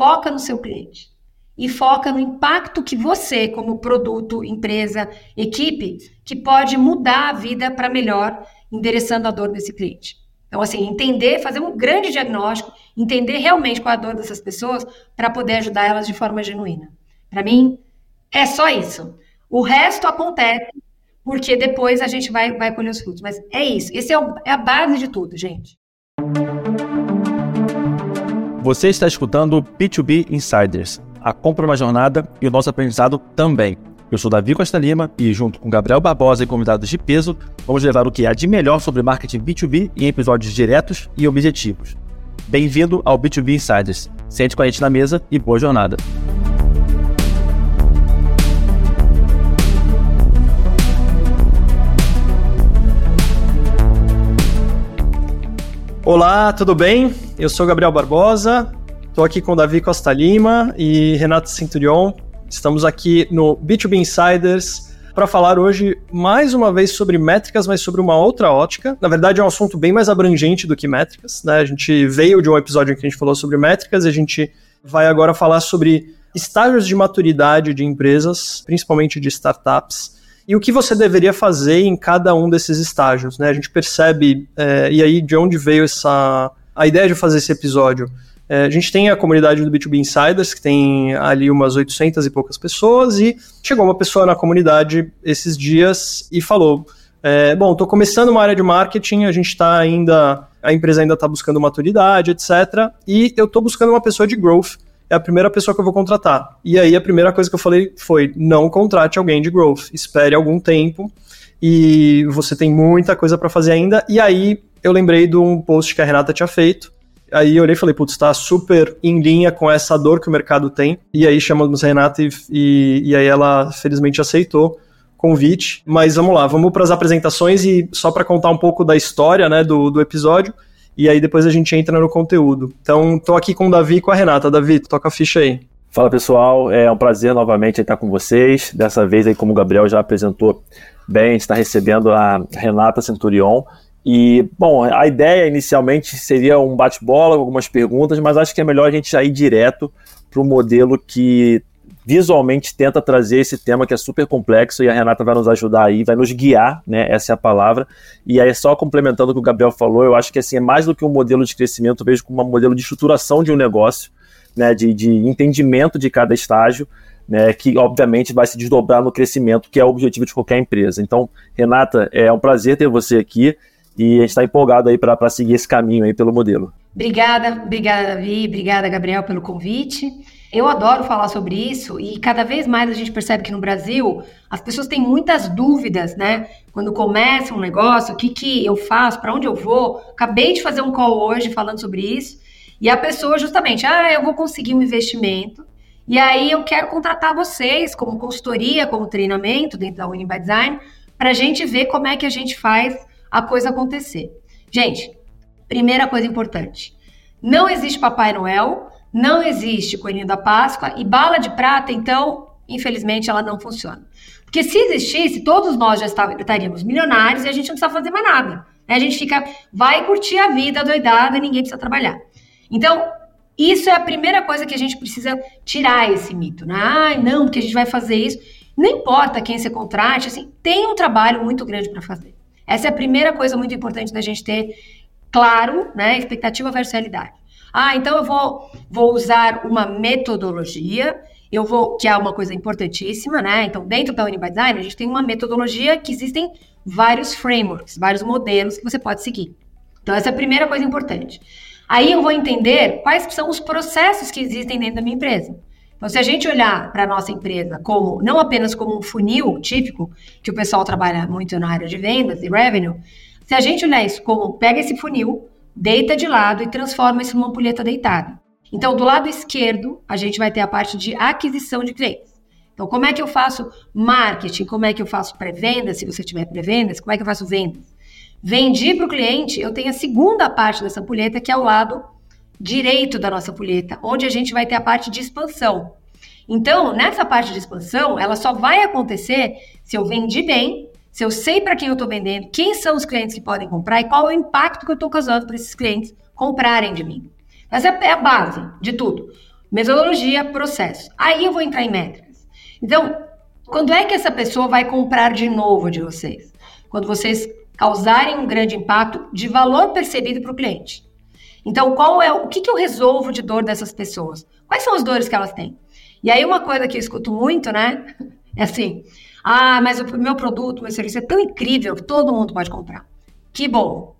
foca no seu cliente e foca no impacto que você, como produto, empresa, equipe, que pode mudar a vida para melhor, endereçando a dor desse cliente. Então, assim, entender, fazer um grande diagnóstico, entender realmente qual é a dor dessas pessoas para poder ajudar elas de forma genuína. Para mim, é só isso. O resto acontece porque depois a gente vai, vai colher os frutos. Mas é isso. Esse é, o, é a base de tudo, gente. Você está escutando o B2B Insiders. A compra é uma jornada e o nosso aprendizado também. Eu sou Davi Costa Lima e, junto com Gabriel Barbosa e convidados de peso, vamos levar o que há de melhor sobre marketing B2B em episódios diretos e objetivos. Bem-vindo ao B2B Insiders. Sente com a gente na mesa e boa jornada. Olá, tudo bem? Eu sou Gabriel Barbosa, estou aqui com Davi Costa Lima e Renato Centurion, Estamos aqui no B2B Insiders para falar hoje mais uma vez sobre métricas, mas sobre uma outra ótica. Na verdade, é um assunto bem mais abrangente do que métricas. Né? A gente veio de um episódio em que a gente falou sobre métricas e a gente vai agora falar sobre estágios de maturidade de empresas, principalmente de startups, e o que você deveria fazer em cada um desses estágios. Né? A gente percebe, é, e aí de onde veio essa a ideia de fazer esse episódio? É, a gente tem a comunidade do B2B Insiders, que tem ali umas 800 e poucas pessoas, e chegou uma pessoa na comunidade esses dias e falou: é, Bom, estou começando uma área de marketing, a gente está ainda, a empresa ainda está buscando maturidade, etc. E eu estou buscando uma pessoa de growth. É a primeira pessoa que eu vou contratar. E aí a primeira coisa que eu falei foi: não contrate alguém de growth, espere algum tempo e você tem muita coisa para fazer ainda. E aí eu lembrei de um post que a Renata tinha feito Aí eu olhei e falei, putz, tá super em linha com essa dor que o mercado tem. E aí chamamos a Renata e, e, e aí ela felizmente aceitou convite. Mas vamos lá, vamos para as apresentações e só para contar um pouco da história né, do, do episódio. E aí depois a gente entra no conteúdo. Então, tô aqui com o Davi e com a Renata. Davi, toca a ficha aí. Fala pessoal, é um prazer novamente estar com vocês. Dessa vez aí, como o Gabriel já apresentou bem, está recebendo a Renata Centurion, e, bom, a ideia inicialmente seria um bate-bola, algumas perguntas, mas acho que é melhor a gente já ir direto para o modelo que visualmente tenta trazer esse tema que é super complexo e a Renata vai nos ajudar aí, vai nos guiar, né? Essa é a palavra. E aí, só complementando o que o Gabriel falou, eu acho que assim, é mais do que um modelo de crescimento, eu vejo como um modelo de estruturação de um negócio, né? De, de entendimento de cada estágio. Né, que obviamente vai se desdobrar no crescimento, que é o objetivo de qualquer empresa. Então, Renata, é um prazer ter você aqui. E a gente está empolgado aí para seguir esse caminho aí pelo modelo. Obrigada, obrigada, Davi, obrigada, Gabriel, pelo convite. Eu adoro falar sobre isso e cada vez mais a gente percebe que no Brasil as pessoas têm muitas dúvidas, né? Quando começa um negócio, o que, que eu faço, para onde eu vou. Acabei de fazer um call hoje falando sobre isso e a pessoa justamente, ah, eu vou conseguir um investimento e aí eu quero contratar vocês como consultoria, como treinamento dentro da Winning by Design para a gente ver como é que a gente faz a coisa acontecer. Gente, primeira coisa importante: não existe Papai Noel, não existe Coelhinho da Páscoa e bala de prata, então, infelizmente, ela não funciona. Porque se existisse, todos nós já estaríamos milionários e a gente não precisa fazer mais nada. A gente fica, vai curtir a vida doidada e ninguém precisa trabalhar. Então, isso é a primeira coisa que a gente precisa tirar esse mito, né? Ah, não, porque a gente vai fazer isso. Não importa quem você contrate, assim, tem um trabalho muito grande para fazer. Essa é a primeira coisa muito importante da gente ter claro, né? Expectativa versus realidade. Ah, então eu vou, vou usar uma metodologia, eu vou, que é uma coisa importantíssima, né? Então, dentro da Uniby Design, a gente tem uma metodologia que existem vários frameworks, vários modelos que você pode seguir. Então, essa é a primeira coisa importante. Aí eu vou entender quais são os processos que existem dentro da minha empresa. Então, se a gente olhar para a nossa empresa como não apenas como um funil típico, que o pessoal trabalha muito na área de vendas e revenue, se a gente olhar isso como pega esse funil, deita de lado e transforma isso numa ampulheta deitada. Então, do lado esquerdo, a gente vai ter a parte de aquisição de clientes. Então, como é que eu faço marketing? Como é que eu faço pré-venda, se você tiver pré-vendas? Como é que eu faço vendas? Vendi para o cliente, eu tenho a segunda parte dessa ampulheta, que é o lado direito da nossa pulheta, onde a gente vai ter a parte de expansão. Então, nessa parte de expansão, ela só vai acontecer se eu vendi bem, se eu sei para quem eu estou vendendo, quem são os clientes que podem comprar e qual é o impacto que eu estou causando para esses clientes comprarem de mim. Essa é a base de tudo. Metodologia, processo. Aí eu vou entrar em métricas. Então, quando é que essa pessoa vai comprar de novo de vocês? Quando vocês causarem um grande impacto de valor percebido para o cliente. Então, qual é o que, que eu resolvo de dor dessas pessoas? Quais são as dores que elas têm? E aí, uma coisa que eu escuto muito, né? É assim: ah, mas o meu produto, meu serviço é tão incrível que todo mundo pode comprar. Que bom.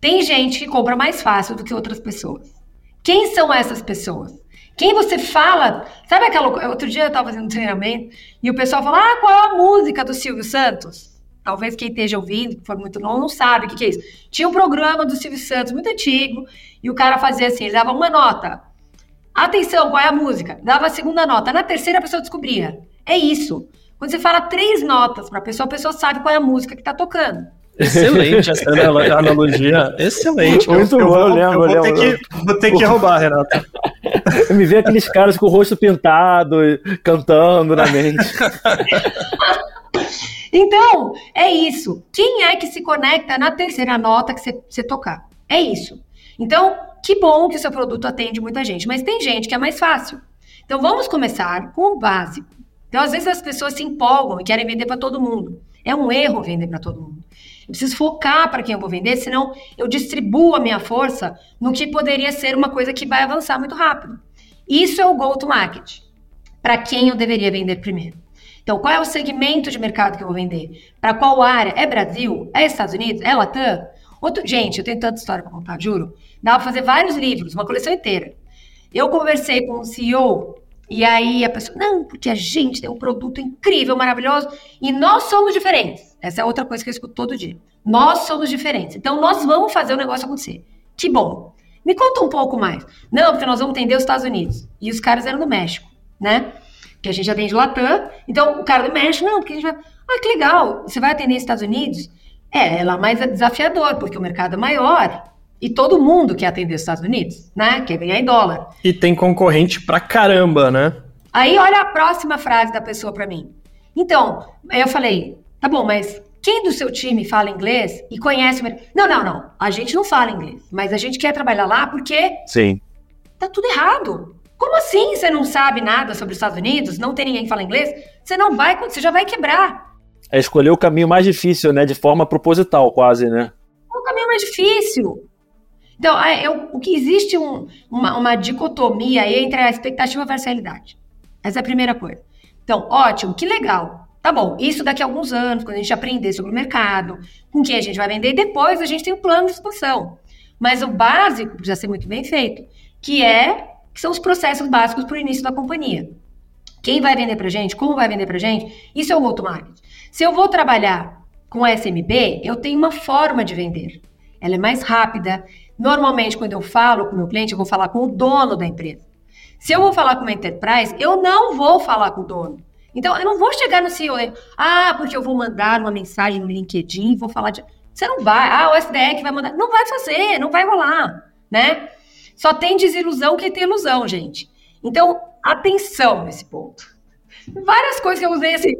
Tem gente que compra mais fácil do que outras pessoas. Quem são essas pessoas? Quem você fala, sabe aquela. Outro dia eu estava fazendo um treinamento e o pessoal fala: Ah, qual é a música do Silvio Santos? Talvez quem esteja ouvindo, que for muito novo, não sabe o que, que é isso. Tinha um programa do Silvio Santos muito antigo e o cara fazia assim: ele dava uma nota. Atenção, qual é a música? Dava a segunda nota. Na terceira a pessoa descobria. É isso. Quando você fala três notas para a pessoa, a pessoa sabe qual é a música que está tocando. Excelente essa analogia. Excelente. Muito eu, bom, eu, lembro. Eu vou, ter que, vou ter que roubar, Renato. Me vê aqueles caras com o rosto pintado, cantando na mente. então, é isso. Quem é que se conecta na terceira nota que você, você tocar? É isso. Então, que bom que o seu produto atende muita gente, mas tem gente que é mais fácil. Então, vamos começar com o básico. Então, às vezes as pessoas se empolgam e querem vender para todo mundo. É um erro vender para todo mundo. Eu preciso focar para quem eu vou vender, senão eu distribuo a minha força no que poderia ser uma coisa que vai avançar muito rápido. Isso é o go-to-market. Para quem eu deveria vender primeiro. Então, qual é o segmento de mercado que eu vou vender? Para qual área? É Brasil? É Estados Unidos? É Latam? Outro, gente, eu tenho tanta história para contar, juro. Dá para fazer vários livros, uma coleção inteira. Eu conversei com o CEO e aí a pessoa, não, porque a gente tem um produto incrível, maravilhoso, e nós somos diferentes. Essa é outra coisa que eu escuto todo dia. Nós somos diferentes. Então nós vamos fazer o negócio acontecer. Que bom. Me conta um pouco mais. Não, porque nós vamos atender os Estados Unidos. E os caras eram do México, né? Que a gente atende Latam. Então o cara do México, não, porque a gente vai. Ah, que legal. Você vai atender os Estados Unidos? É, é mais desafiador, porque o mercado é maior. E todo mundo quer atender os Estados Unidos, né? Quer ganhar em dólar. E tem concorrente pra caramba, né? Aí olha a próxima frase da pessoa para mim. Então, aí eu falei, tá bom, mas quem do seu time fala inglês e conhece o Não, não, não. A gente não fala inglês, mas a gente quer trabalhar lá porque. Sim. Tá tudo errado. Como assim você não sabe nada sobre os Estados Unidos? Não tem ninguém que fala inglês? Você não vai, você já vai quebrar. É escolher o caminho mais difícil, né? De forma proposital, quase, né? É o caminho mais difícil. Então, é, eu, o que existe um, uma, uma dicotomia aí entre a expectativa versus a realidade. Essa é a primeira coisa. Então, ótimo, que legal. Tá bom, isso daqui a alguns anos, quando a gente aprender sobre o mercado, com quem a gente vai vender, depois a gente tem um plano de expansão. Mas o básico precisa ser muito bem feito, que é que são os processos básicos para o início da companhia. Quem vai vender para gente, como vai vender para gente, isso é o go-to-market. Se eu vou trabalhar com SMB, eu tenho uma forma de vender. Ela é mais rápida, Normalmente, quando eu falo com meu cliente, eu vou falar com o dono da empresa. Se eu vou falar com uma enterprise, eu não vou falar com o dono. Então, eu não vou chegar no CEO, ah, porque eu vou mandar uma mensagem no LinkedIn, vou falar de. Você não vai, ah, o SDE que vai mandar. Não vai fazer, não vai rolar, né? Só tem desilusão que tem ilusão, gente. Então, atenção nesse ponto. Várias coisas que eu usei assim,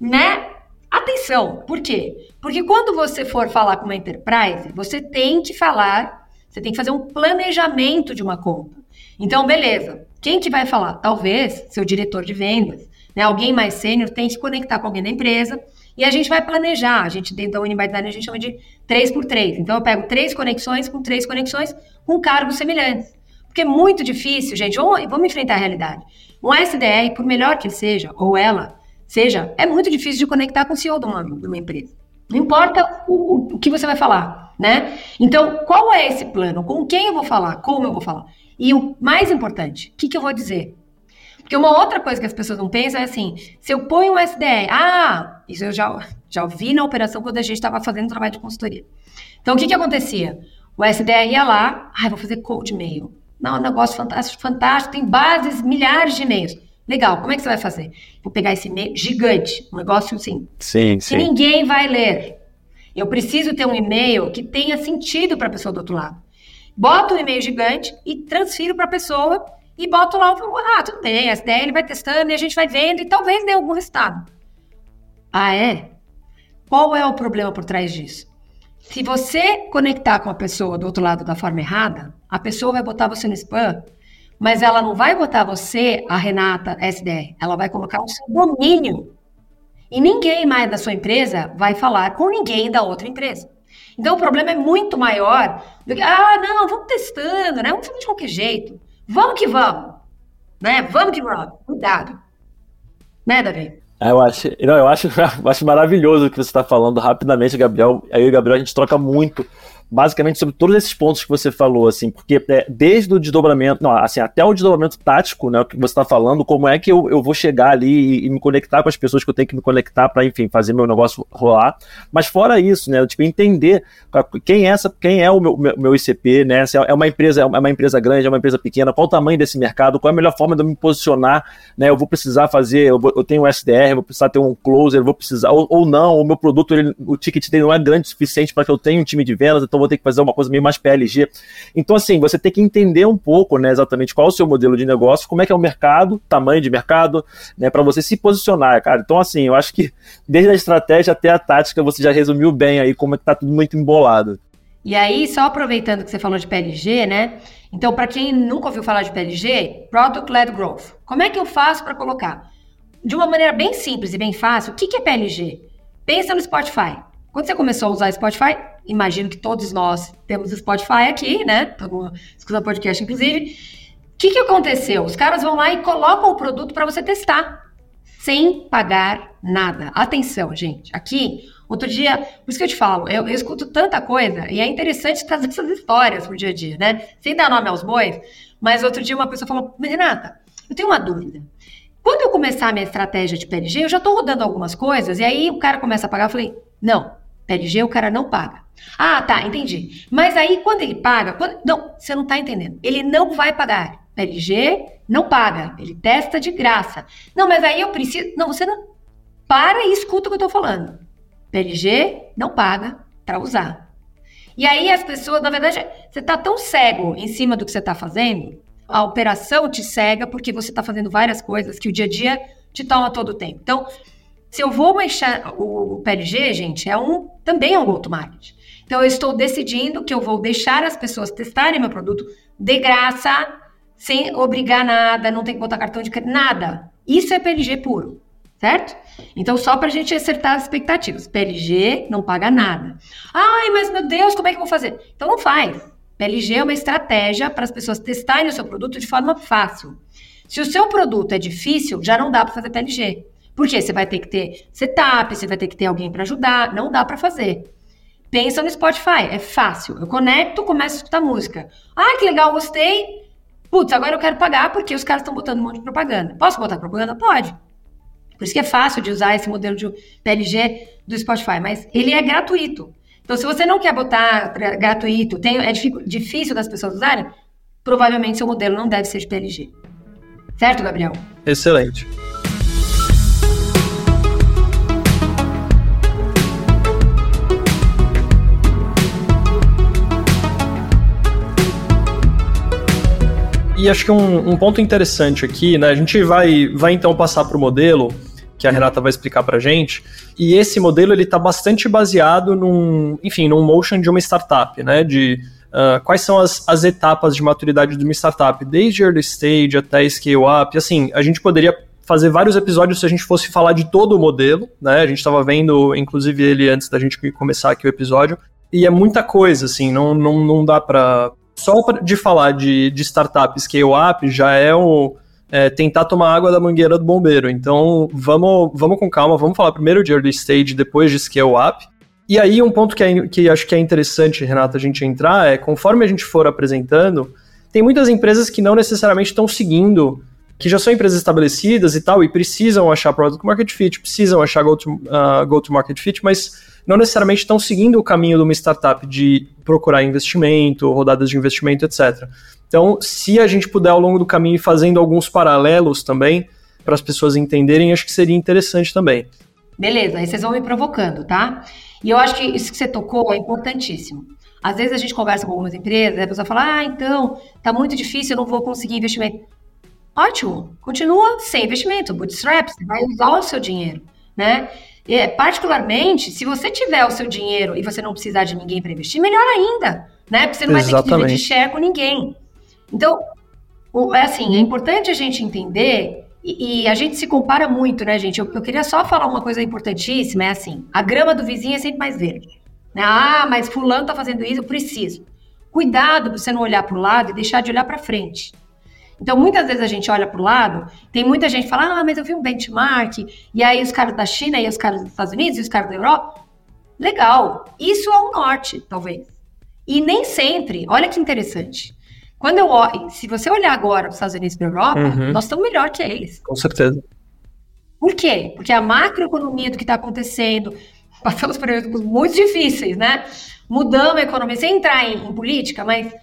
né? Atenção, por quê? Porque quando você for falar com uma enterprise, você tem que falar você tem que fazer um planejamento de uma compra. Então, beleza. Quem que vai falar? Talvez seu diretor de vendas, né? Alguém mais sênior tem que conectar com alguém da empresa e a gente vai planejar. A gente dentro da Unibaidade a gente chama de 3 por 3 Então eu pego três conexões com três conexões com cargos semelhantes. Porque é muito difícil, gente. Vamos, vamos enfrentar a realidade. Um SDR, por melhor que ele seja, ou ela seja, é muito difícil de conectar com o CEO de uma, de uma empresa. Não importa o, o que você vai falar né? Então, qual é esse plano? Com quem eu vou falar? Como eu vou falar? E o mais importante, o que, que eu vou dizer? Porque uma outra coisa que as pessoas não pensam é assim: se eu ponho um SDR, ah, isso eu já, já vi na operação quando a gente estava fazendo trabalho de consultoria. Então, o que, que acontecia? O SDR ia lá, ah, vou fazer cold mail. Não, um negócio fantástico, fantástico, tem bases, milhares de e-mails. Legal, como é que você vai fazer? Vou pegar esse e-mail gigante, um negócio assim. Sim, que sim. ninguém vai ler. Eu preciso ter um e-mail que tenha sentido para a pessoa do outro lado. Boto um e-mail gigante e transfiro para a pessoa e boto lá, ah, tudo bem, essa ideia ele vai testando e a gente vai vendo e talvez dê algum resultado. Ah, é? Qual é o problema por trás disso? Se você conectar com a pessoa do outro lado da forma errada, a pessoa vai botar você no spam, mas ela não vai botar você, a Renata SDR, ela vai colocar o seu domínio. E ninguém mais da sua empresa vai falar com ninguém da outra empresa. Então o problema é muito maior do que, ah, não, vamos testando, né? Vamos fazer de qualquer jeito. Vamos que vamos. Né? Vamos que vamos. Cuidado. Né, Davi? É, eu acho, não, eu acho, eu acho maravilhoso o que você está falando rapidamente, Gabriel. Aí o Gabriel a gente troca muito basicamente sobre todos esses pontos que você falou, assim, porque é, desde o desdobramento, não, assim, até o desdobramento tático, né, o que você está falando, como é que eu, eu vou chegar ali e, e, me conectar com as pessoas que eu tenho que me conectar para, enfim, fazer meu negócio rolar. Mas fora isso, né, tipo, entender quem é essa, quem é o meu, meu, meu ICP, né, se é uma empresa, é uma empresa grande, é uma empresa pequena, qual o tamanho desse mercado, qual é a melhor forma de eu me posicionar, né, eu vou precisar fazer, eu, vou, eu tenho um SDR, vou precisar ter um closer, vou precisar, ou, ou não, o meu produto, ele, o ticket dele não é grande o suficiente para que eu tenha um time de vendas, então vou ter que fazer uma coisa meio mais PLG. Então, assim, você tem que entender um pouco, né, exatamente qual é o seu modelo de negócio, como é que é o mercado, tamanho de mercado, né, para você se posicionar, cara. Então, assim, eu acho que desde a estratégia até a tática, você já resumiu bem aí como é que tá tudo muito embolado. E aí, só aproveitando que você falou de PLG, né? Então, para quem nunca ouviu falar de PLG, Product Led Growth. Como é que eu faço para colocar? De uma maneira bem simples e bem fácil, o que é PLG? Pensa no Spotify. Quando você começou a usar Spotify, imagino que todos nós temos Spotify aqui, né? Estamos escutando podcast, inclusive. O que, que aconteceu? Os caras vão lá e colocam o produto para você testar, sem pagar nada. Atenção, gente. Aqui, outro dia, por isso que eu te falo, eu, eu escuto tanta coisa e é interessante trazer essas histórias pro dia a dia, né? Sem dar nome aos bois, mas outro dia uma pessoa falou: Renata, eu tenho uma dúvida. Quando eu começar a minha estratégia de PLG, eu já estou rodando algumas coisas, e aí o cara começa a pagar, eu falei, não, PLG o cara não paga. Ah, tá, entendi. Mas aí quando ele paga, quando... não, você não está entendendo. Ele não vai pagar. PLG não paga, ele testa de graça. Não, mas aí eu preciso. Não, você não. Para e escuta o que eu estou falando. PLG não paga para usar. E aí as pessoas, na verdade, você está tão cego em cima do que você está fazendo, a operação te cega porque você está fazendo várias coisas que o dia a dia te toma todo o tempo. Então, se eu vou mexer o PLG, gente, é um também é um go-to-market. Então eu estou decidindo que eu vou deixar as pessoas testarem meu produto de graça, sem obrigar nada, não tem que botar cartão de crédito, nada. Isso é PLG puro, certo? Então só para a gente acertar as expectativas. PLG não paga nada. Ai, mas meu Deus, como é que eu vou fazer? Então não faz. PLG é uma estratégia para as pessoas testarem o seu produto de forma fácil. Se o seu produto é difícil, já não dá para fazer PLG. Porque você vai ter que ter setup, você vai ter que ter alguém para ajudar, não dá para fazer. Pensa no Spotify, é fácil. Eu conecto, começo a escutar música. Ah, que legal, gostei. Putz, agora eu quero pagar porque os caras estão botando um monte de propaganda. Posso botar propaganda? Pode. Por isso que é fácil de usar esse modelo de PLG do Spotify, mas ele é gratuito. Então, se você não quer botar gratuito, tem, é difícil das pessoas usarem, provavelmente seu modelo não deve ser de PLG. Certo, Gabriel? Excelente. E acho que um, um, ponto interessante aqui, né? A gente vai, vai então passar para o modelo que a Renata vai explicar para gente. E esse modelo ele está bastante baseado num, enfim, num motion de uma startup, né? De uh, quais são as, as etapas de maturidade de uma startup, desde early stage até scale up. Assim, a gente poderia fazer vários episódios se a gente fosse falar de todo o modelo, né? A gente estava vendo, inclusive, ele antes da gente começar aqui o episódio. E é muita coisa, assim, não, não, não dá para só de falar de, de startup scale-up já é o. É, tentar tomar água da mangueira do bombeiro. Então, vamos, vamos com calma, vamos falar primeiro de early stage, depois de scale up. E aí, um ponto que, é, que acho que é interessante, Renata, a gente entrar é, conforme a gente for apresentando, tem muitas empresas que não necessariamente estão seguindo, que já são empresas estabelecidas e tal, e precisam achar product market fit, precisam achar go-to-market uh, go fit, mas não necessariamente estão seguindo o caminho de uma startup de procurar investimento, rodadas de investimento, etc. Então, se a gente puder ao longo do caminho ir fazendo alguns paralelos também, para as pessoas entenderem, acho que seria interessante também. Beleza, aí vocês vão me provocando, tá? E eu acho que isso que você tocou é importantíssimo. Às vezes a gente conversa com algumas empresas, a pessoa fala, ah, então, tá muito difícil, eu não vou conseguir investimento. Ótimo, continua sem investimento, bootstrap, você vai usar o seu dinheiro, né? É, particularmente, se você tiver o seu dinheiro e você não precisar de ninguém para investir, melhor ainda, né? Porque você não vai Exatamente. ter que dividir share com ninguém. Então, o, é assim, é importante a gente entender e, e, a gente se compara muito, né, gente? Eu, eu, queria só falar uma coisa importantíssima, é assim, a grama do vizinho é sempre mais verde. Né? Ah, mas fulano tá fazendo isso, eu preciso. Cuidado pra você não olhar para o lado e deixar de olhar para frente. Então, muitas vezes a gente olha para o lado, tem muita gente que fala, ah, mas eu vi um benchmark, e aí os caras da China, e os caras dos Estados Unidos, e os caras da Europa. Legal, isso é o norte, talvez. E nem sempre, olha que interessante. Quando eu se você olhar agora para os Estados Unidos e para a Europa, uhum. nós estamos melhor que eles. Com certeza. Por quê? Porque a macroeconomia do que está acontecendo, passamos por muito difíceis, né? Mudamos a economia, sem entrar em, em política, mas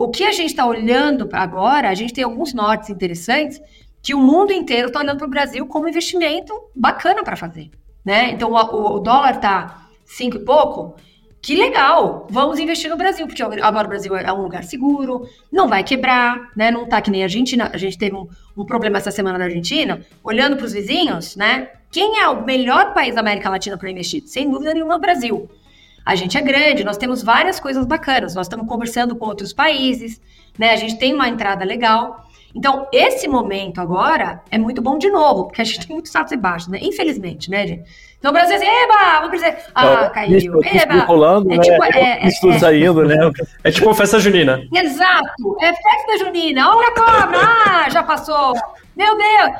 o que a gente está olhando agora, a gente tem alguns nortes interessantes que o mundo inteiro está olhando para o Brasil como investimento bacana para fazer. Né? Então, o, o dólar está cinco e pouco, que legal, vamos investir no Brasil, porque agora o Brasil é um lugar seguro, não vai quebrar, né? Não tá que nem a Argentina. A gente teve um, um problema essa semana na Argentina, olhando para os vizinhos, né? Quem é o melhor país da América Latina para investir? Sem dúvida nenhuma, o Brasil. A gente é grande, nós temos várias coisas bacanas, nós estamos conversando com outros países, né? A gente tem uma entrada legal. Então, esse momento agora é muito bom de novo, porque a gente tem muitos altos e baixos, né? Infelizmente, né, gente? Então o Brasil assim, eba, vamos dizer, ah, é, caiu, isso, eba. Rolando, é, né? tipo, é, é, é, saindo, né? É tipo festa junina. Exato, é festa junina, olha a cobra, ah, já passou, meu Deus.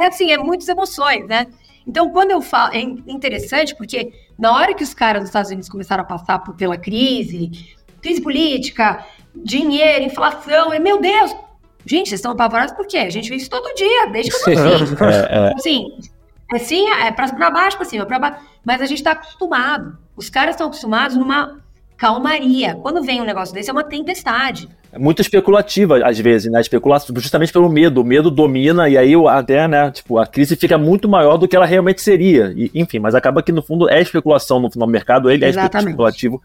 É assim, é muitas emoções, né? Então, quando eu falo, é interessante porque na hora que os caras dos Estados Unidos começaram a passar por, pela crise, crise política, dinheiro, inflação, meu Deus, gente, vocês estão apavorados por quê? A gente vê isso todo dia, desde que eu nasci. é, é. Assim, assim, é pra, baixo, pra cima, pra baixo. Mas a gente está acostumado. Os caras estão acostumados numa calmaria. Quando vem um negócio desse, é uma tempestade é muito especulativa, às vezes, né? Especulação justamente pelo medo. O medo domina e aí até, né? Tipo, a crise fica muito maior do que ela realmente seria. E, enfim, mas acaba que no fundo é especulação no, no mercado, ele é Exatamente. é especulativo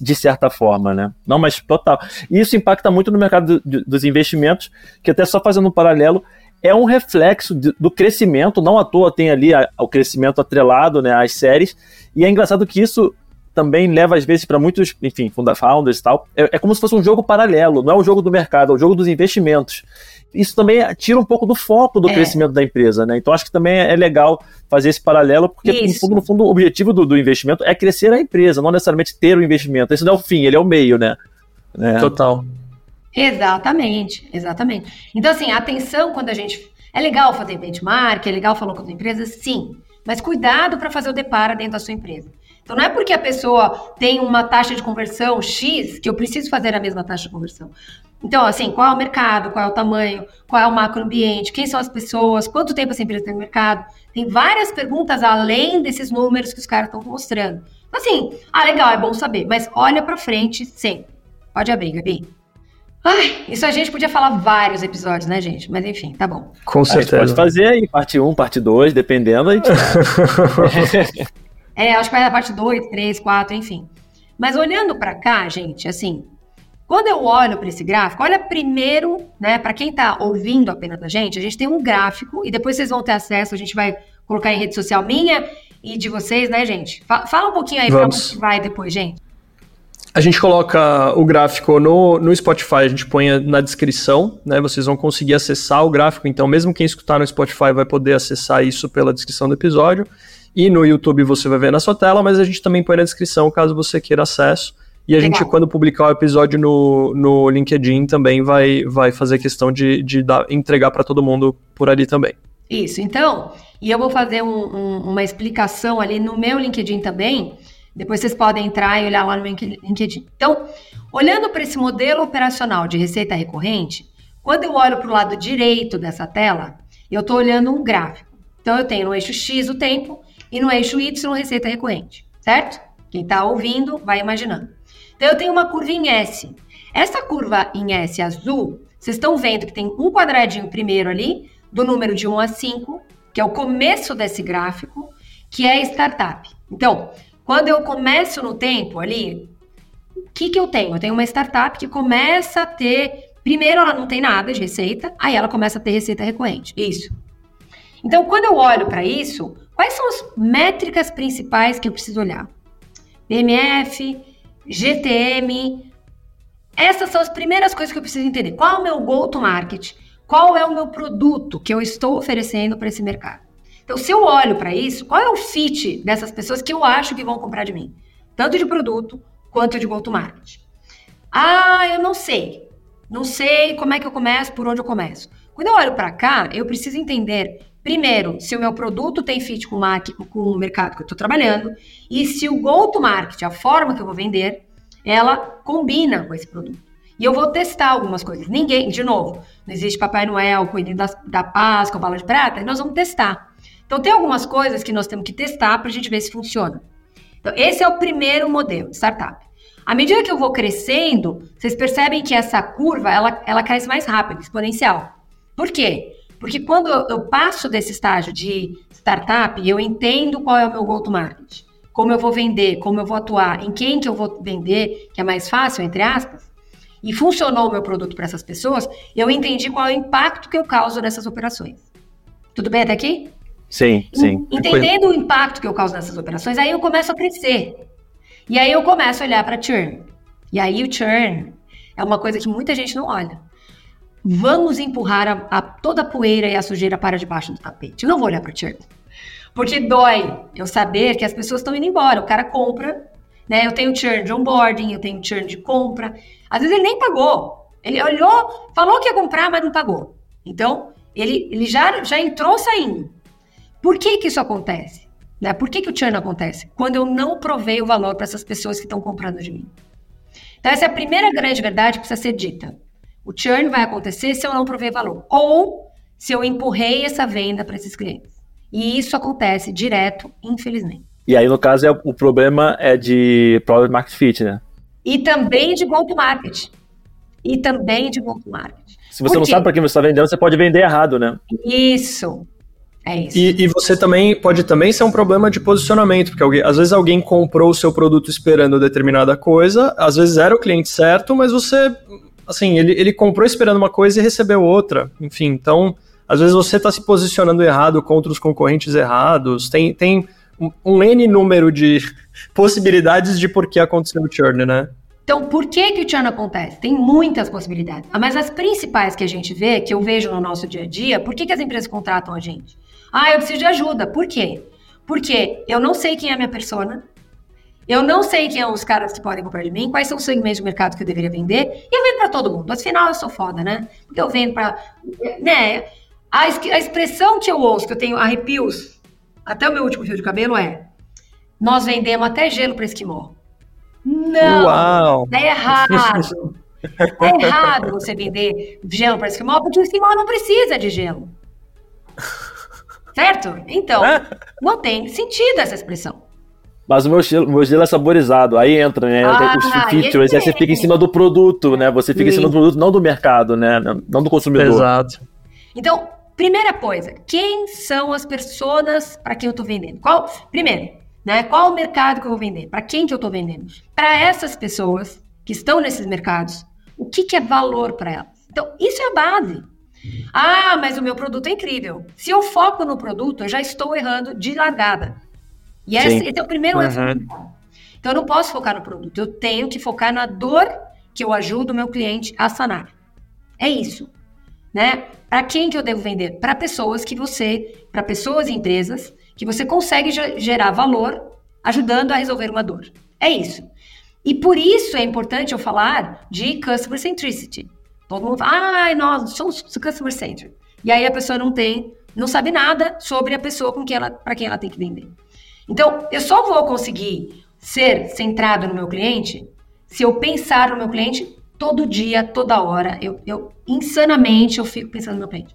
de certa forma, né? Não, mas total. E isso impacta muito no mercado do, dos investimentos, que até só fazendo um paralelo, é um reflexo do crescimento, não à toa tem ali a, o crescimento atrelado né, às séries, e é engraçado que isso também leva às vezes para muitos, enfim, founders e tal. É, é, como se fosse um jogo paralelo, não é o jogo do mercado, é o jogo dos investimentos. Isso também tira um pouco do foco do é. crescimento da empresa, né? Então acho que também é legal fazer esse paralelo, porque no fundo, no fundo, o objetivo do, do, investimento é crescer a empresa, não necessariamente ter o investimento. Esse não é o fim, ele é o meio, né? É. Total. Exatamente, exatamente. Então, assim, atenção quando a gente. É legal fazer benchmark, é legal falar com a empresa, sim. Mas cuidado para fazer o depara dentro da sua empresa. Então não é porque a pessoa tem uma taxa de conversão X que eu preciso fazer a mesma taxa de conversão. Então, assim, qual é o mercado, qual é o tamanho, qual é o macroambiente, quem são as pessoas, quanto tempo essa empresa tem no mercado. Tem várias perguntas além desses números que os caras estão mostrando. Então, assim, ah, legal, é bom saber, mas olha para frente sempre. Pode abrir, Gabi. Ai, isso a gente podia falar vários episódios, né, gente? Mas enfim, tá bom. Com certeza. A gente pode fazer aí, parte 1, parte 2, dependendo. A gente... É, acho que vai da parte 2, 3, 4, enfim. Mas olhando para cá, gente, assim, quando eu olho para esse gráfico, olha primeiro, né, para quem está ouvindo apenas da gente, a gente tem um gráfico e depois vocês vão ter acesso, a gente vai colocar em rede social minha e de vocês, né, gente? Fala um pouquinho aí para onde vai depois, gente. A gente coloca o gráfico no, no Spotify, a gente põe na descrição, né? Vocês vão conseguir acessar o gráfico, então mesmo quem escutar no Spotify vai poder acessar isso pela descrição do episódio. E no YouTube você vai ver na sua tela, mas a gente também põe na descrição caso você queira acesso. E a Legal. gente, quando publicar o episódio no, no LinkedIn, também vai, vai fazer questão de, de dar, entregar para todo mundo por ali também. Isso, então, e eu vou fazer um, um, uma explicação ali no meu LinkedIn também. Depois vocês podem entrar e olhar lá no meu LinkedIn. Então, olhando para esse modelo operacional de receita recorrente, quando eu olho para o lado direito dessa tela, eu estou olhando um gráfico. Então, eu tenho no eixo X o tempo e no eixo Y, receita recorrente, certo? Quem está ouvindo vai imaginando. Então, eu tenho uma curva em S. Essa curva em S azul, vocês estão vendo que tem um quadradinho primeiro ali, do número de 1 a 5, que é o começo desse gráfico, que é startup. Então, quando eu começo no tempo ali, o que, que eu tenho? Eu tenho uma startup que começa a ter. Primeiro, ela não tem nada de receita, aí ela começa a ter receita recorrente. Isso. Então, quando eu olho para isso, Quais são as métricas principais que eu preciso olhar? BMF, GTM. Essas são as primeiras coisas que eu preciso entender. Qual é o meu go-to-market? qual é o meu produto que eu estou oferecendo para esse mercado. Então, se eu olho para isso, qual é o fit dessas pessoas que eu acho que vão comprar de mim? Tanto de produto quanto de go-to-market. Ah, eu não sei. Não sei como é que eu começo, por onde eu começo. Quando eu olho para cá, eu preciso entender, primeiro, se o meu produto tem fit com, o mercado que eu estou trabalhando e se o go-to-market, a forma que eu vou vender, ela combina com esse produto. E eu vou testar algumas coisas. Ninguém, de novo, não existe Papai Noel, cuidando da, da Páscoa, bala de prata, nós vamos testar. Então, tem algumas coisas que nós temos que testar para a gente ver se funciona. Então, esse é o primeiro modelo de startup. À medida que eu vou crescendo, vocês percebem que essa curva, ela, ela cresce mais rápido, exponencial. Por quê? Porque quando eu passo desse estágio de startup, eu entendo qual é o meu go-to-market, como eu vou vender, como eu vou atuar, em quem que eu vou vender, que é mais fácil, entre aspas, e funcionou o meu produto para essas pessoas, eu entendi qual é o impacto que eu causo nessas operações. Tudo bem até aqui? Sim, sim. Entendendo o impacto que eu causo nessas operações, aí eu começo a crescer. E aí eu começo a olhar para churn. E aí o churn é uma coisa que muita gente não olha. Vamos empurrar a, a toda a poeira e a sujeira para debaixo do tapete. Eu não vou olhar para churn. Porque dói eu saber que as pessoas estão indo embora. O cara compra, né? Eu tenho churn de onboarding, eu tenho churn de compra. Às vezes ele nem pagou. Ele olhou, falou que ia comprar, mas não pagou. Então, ele, ele já, já entrou saindo. Por que, que isso acontece? Né? Por que, que o churn acontece? Quando eu não provei o valor para essas pessoas que estão comprando de mim. Então, essa é a primeira grande verdade que precisa ser dita. O churn vai acontecer se eu não provei valor. Ou se eu empurrei essa venda para esses clientes. E isso acontece direto, infelizmente. E aí, no caso, é, o problema é de Product Market Fit, né? E também de go-to-market. E também de go-to-market. Se você não sabe para quem você está vendendo, você pode vender errado, né? Isso. É isso. E, e, você também pode também ser um problema de posicionamento, porque alguém, às vezes alguém comprou o seu produto esperando determinada coisa, às vezes era o cliente certo, mas você, assim, ele, ele comprou esperando uma coisa e recebeu outra. Enfim, então, às vezes você está se posicionando errado contra os concorrentes errados. Tem, tem um, N número de possibilidades de por que aconteceu o churn, né? Então, por que, que o churn acontece? Tem muitas possibilidades. Mas as principais que a gente vê, que eu vejo no nosso dia a dia, por que, que as empresas contratam a gente? Ah, eu preciso de ajuda. Por quê? Porque eu não sei quem é a minha persona, eu não sei quem são os caras que podem comprar de mim, quais são os segmentos de mercado que eu deveria vender, e eu vendo para todo mundo. Afinal, eu sou foda, né? Porque eu vendo para. Né? A, a expressão que eu ouço, que eu tenho arrepios, até o meu último fio de cabelo, é: Nós vendemos até gelo para esquimó. Não! Uau. É errado. É errado você vender gelo para esquimó, porque o esquimó não precisa de gelo. Certo? Então, é. não tem sentido essa expressão. Mas o meu gelo, meu gelo é saborizado, aí entra, né? Ah, os features, aí você fica em cima do produto, né? Você fica Sim. em cima do produto, não do mercado, né? Não do consumidor. Exato. Então, primeira coisa, quem são as pessoas para quem eu estou vendendo? Qual, primeiro, né? Qual o mercado que eu vou vender? Para quem que eu estou vendendo? Para essas pessoas que estão nesses mercados, o que, que é valor para elas? Então, isso é a base. Ah, mas o meu produto é incrível. Se eu foco no produto, eu já estou errando de largada. E esse, esse é o primeiro erro. Uhum. Então eu não posso focar no produto, eu tenho que focar na dor que eu ajudo o meu cliente a sanar. É isso. Né? Para quem que eu devo vender? Para pessoas que você, para pessoas e empresas que você consegue gerar valor ajudando a resolver uma dor. É isso. E por isso é importante eu falar de customer centricity. Todo mundo fala, ai, ah, nós somos customer centered. E aí a pessoa não tem, não sabe nada sobre a pessoa com quem ela, para quem ela tem que vender. Então, eu só vou conseguir ser centrado no meu cliente se eu pensar no meu cliente todo dia, toda hora. Eu, eu insanamente eu fico pensando no meu cliente.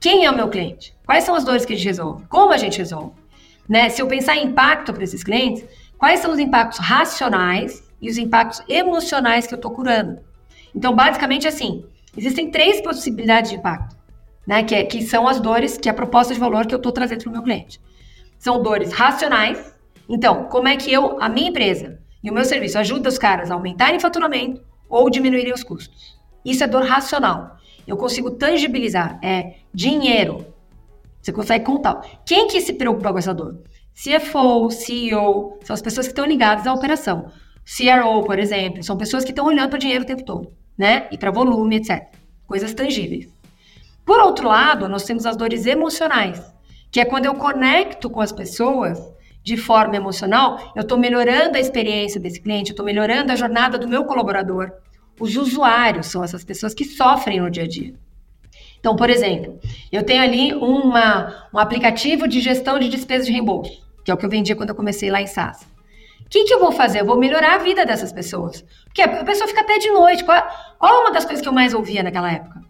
Quem é o meu cliente? Quais são as dores que a gente resolve? Como a gente resolve? Né? Se eu pensar em impacto para esses clientes, quais são os impactos racionais e os impactos emocionais que eu estou curando? Então, basicamente, assim, existem três possibilidades de impacto, né? Que, é, que são as dores, que é a proposta de valor que eu estou trazendo para o meu cliente. São dores racionais. Então, como é que eu, a minha empresa e o meu serviço ajuda os caras a aumentarem o faturamento ou diminuírem os custos? Isso é dor racional. Eu consigo tangibilizar. É dinheiro. Você consegue contar. Quem que se preocupa com essa dor? CFO, CEO, são as pessoas que estão ligadas à operação. CRO, por exemplo, são pessoas que estão olhando para o dinheiro o tempo todo né? E para volume, etc. Coisas tangíveis. Por outro lado, nós temos as dores emocionais, que é quando eu conecto com as pessoas de forma emocional, eu estou melhorando a experiência desse cliente, eu estou melhorando a jornada do meu colaborador. Os usuários são essas pessoas que sofrem no dia a dia. Então, por exemplo, eu tenho ali uma, um aplicativo de gestão de despesas de reembolso, que é o que eu vendia quando eu comecei lá em SaaS. O que, que eu vou fazer? Eu vou melhorar a vida dessas pessoas. Porque a pessoa fica até de noite. Qual, qual é uma das coisas que eu mais ouvia naquela época?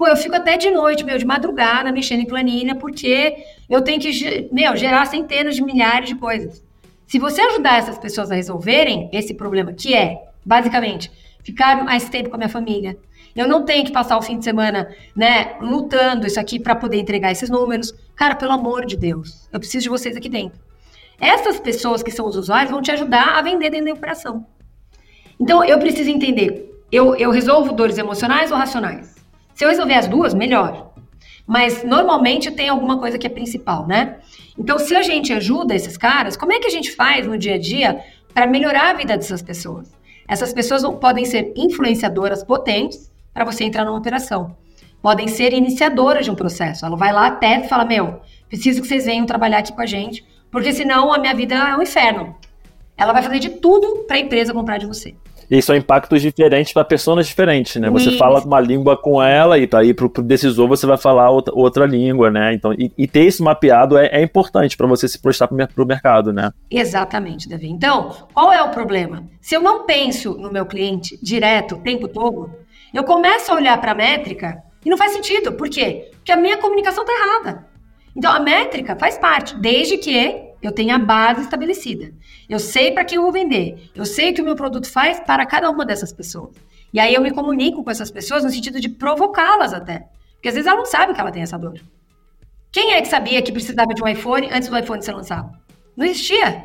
Pô, eu fico até de noite, meu, de madrugada, mexendo em planilha, porque eu tenho que, meu, gerar centenas de milhares de coisas. Se você ajudar essas pessoas a resolverem esse problema, que é, basicamente, ficar mais tempo com a minha família, eu não tenho que passar o fim de semana, né, lutando isso aqui para poder entregar esses números. Cara, pelo amor de Deus, eu preciso de vocês aqui dentro. Essas pessoas que são os usuários vão te ajudar a vender dentro da operação. Então, eu preciso entender, eu, eu resolvo dores emocionais ou racionais? Se eu resolver as duas, melhor. Mas normalmente tem alguma coisa que é principal, né? Então, se a gente ajuda esses caras, como é que a gente faz no dia a dia para melhorar a vida dessas pessoas? Essas pessoas podem ser influenciadoras potentes para você entrar numa operação. Podem ser iniciadoras de um processo. Ela vai lá até e fala: Meu, preciso que vocês venham trabalhar aqui com a gente, porque senão a minha vida é um inferno. Ela vai fazer de tudo para a empresa comprar de você. E são impactos diferentes para pessoas diferentes, né? Você fala uma língua com ela e aí para o decisor você vai falar outra, outra língua, né? Então, e, e ter isso mapeado é, é importante para você se prestar para o mercado, né? Exatamente, Davi. Então, qual é o problema? Se eu não penso no meu cliente direto o tempo todo, eu começo a olhar para a métrica e não faz sentido. Por quê? Porque a minha comunicação está errada. Então, a métrica faz parte, desde que eu tenho a base estabelecida. Eu sei para quem eu vou vender. Eu sei o que o meu produto faz para cada uma dessas pessoas. E aí eu me comunico com essas pessoas no sentido de provocá-las até. Porque às vezes ela não sabe que ela tem essa dor. Quem é que sabia que precisava de um iPhone antes do iPhone ser lançado? Não existia.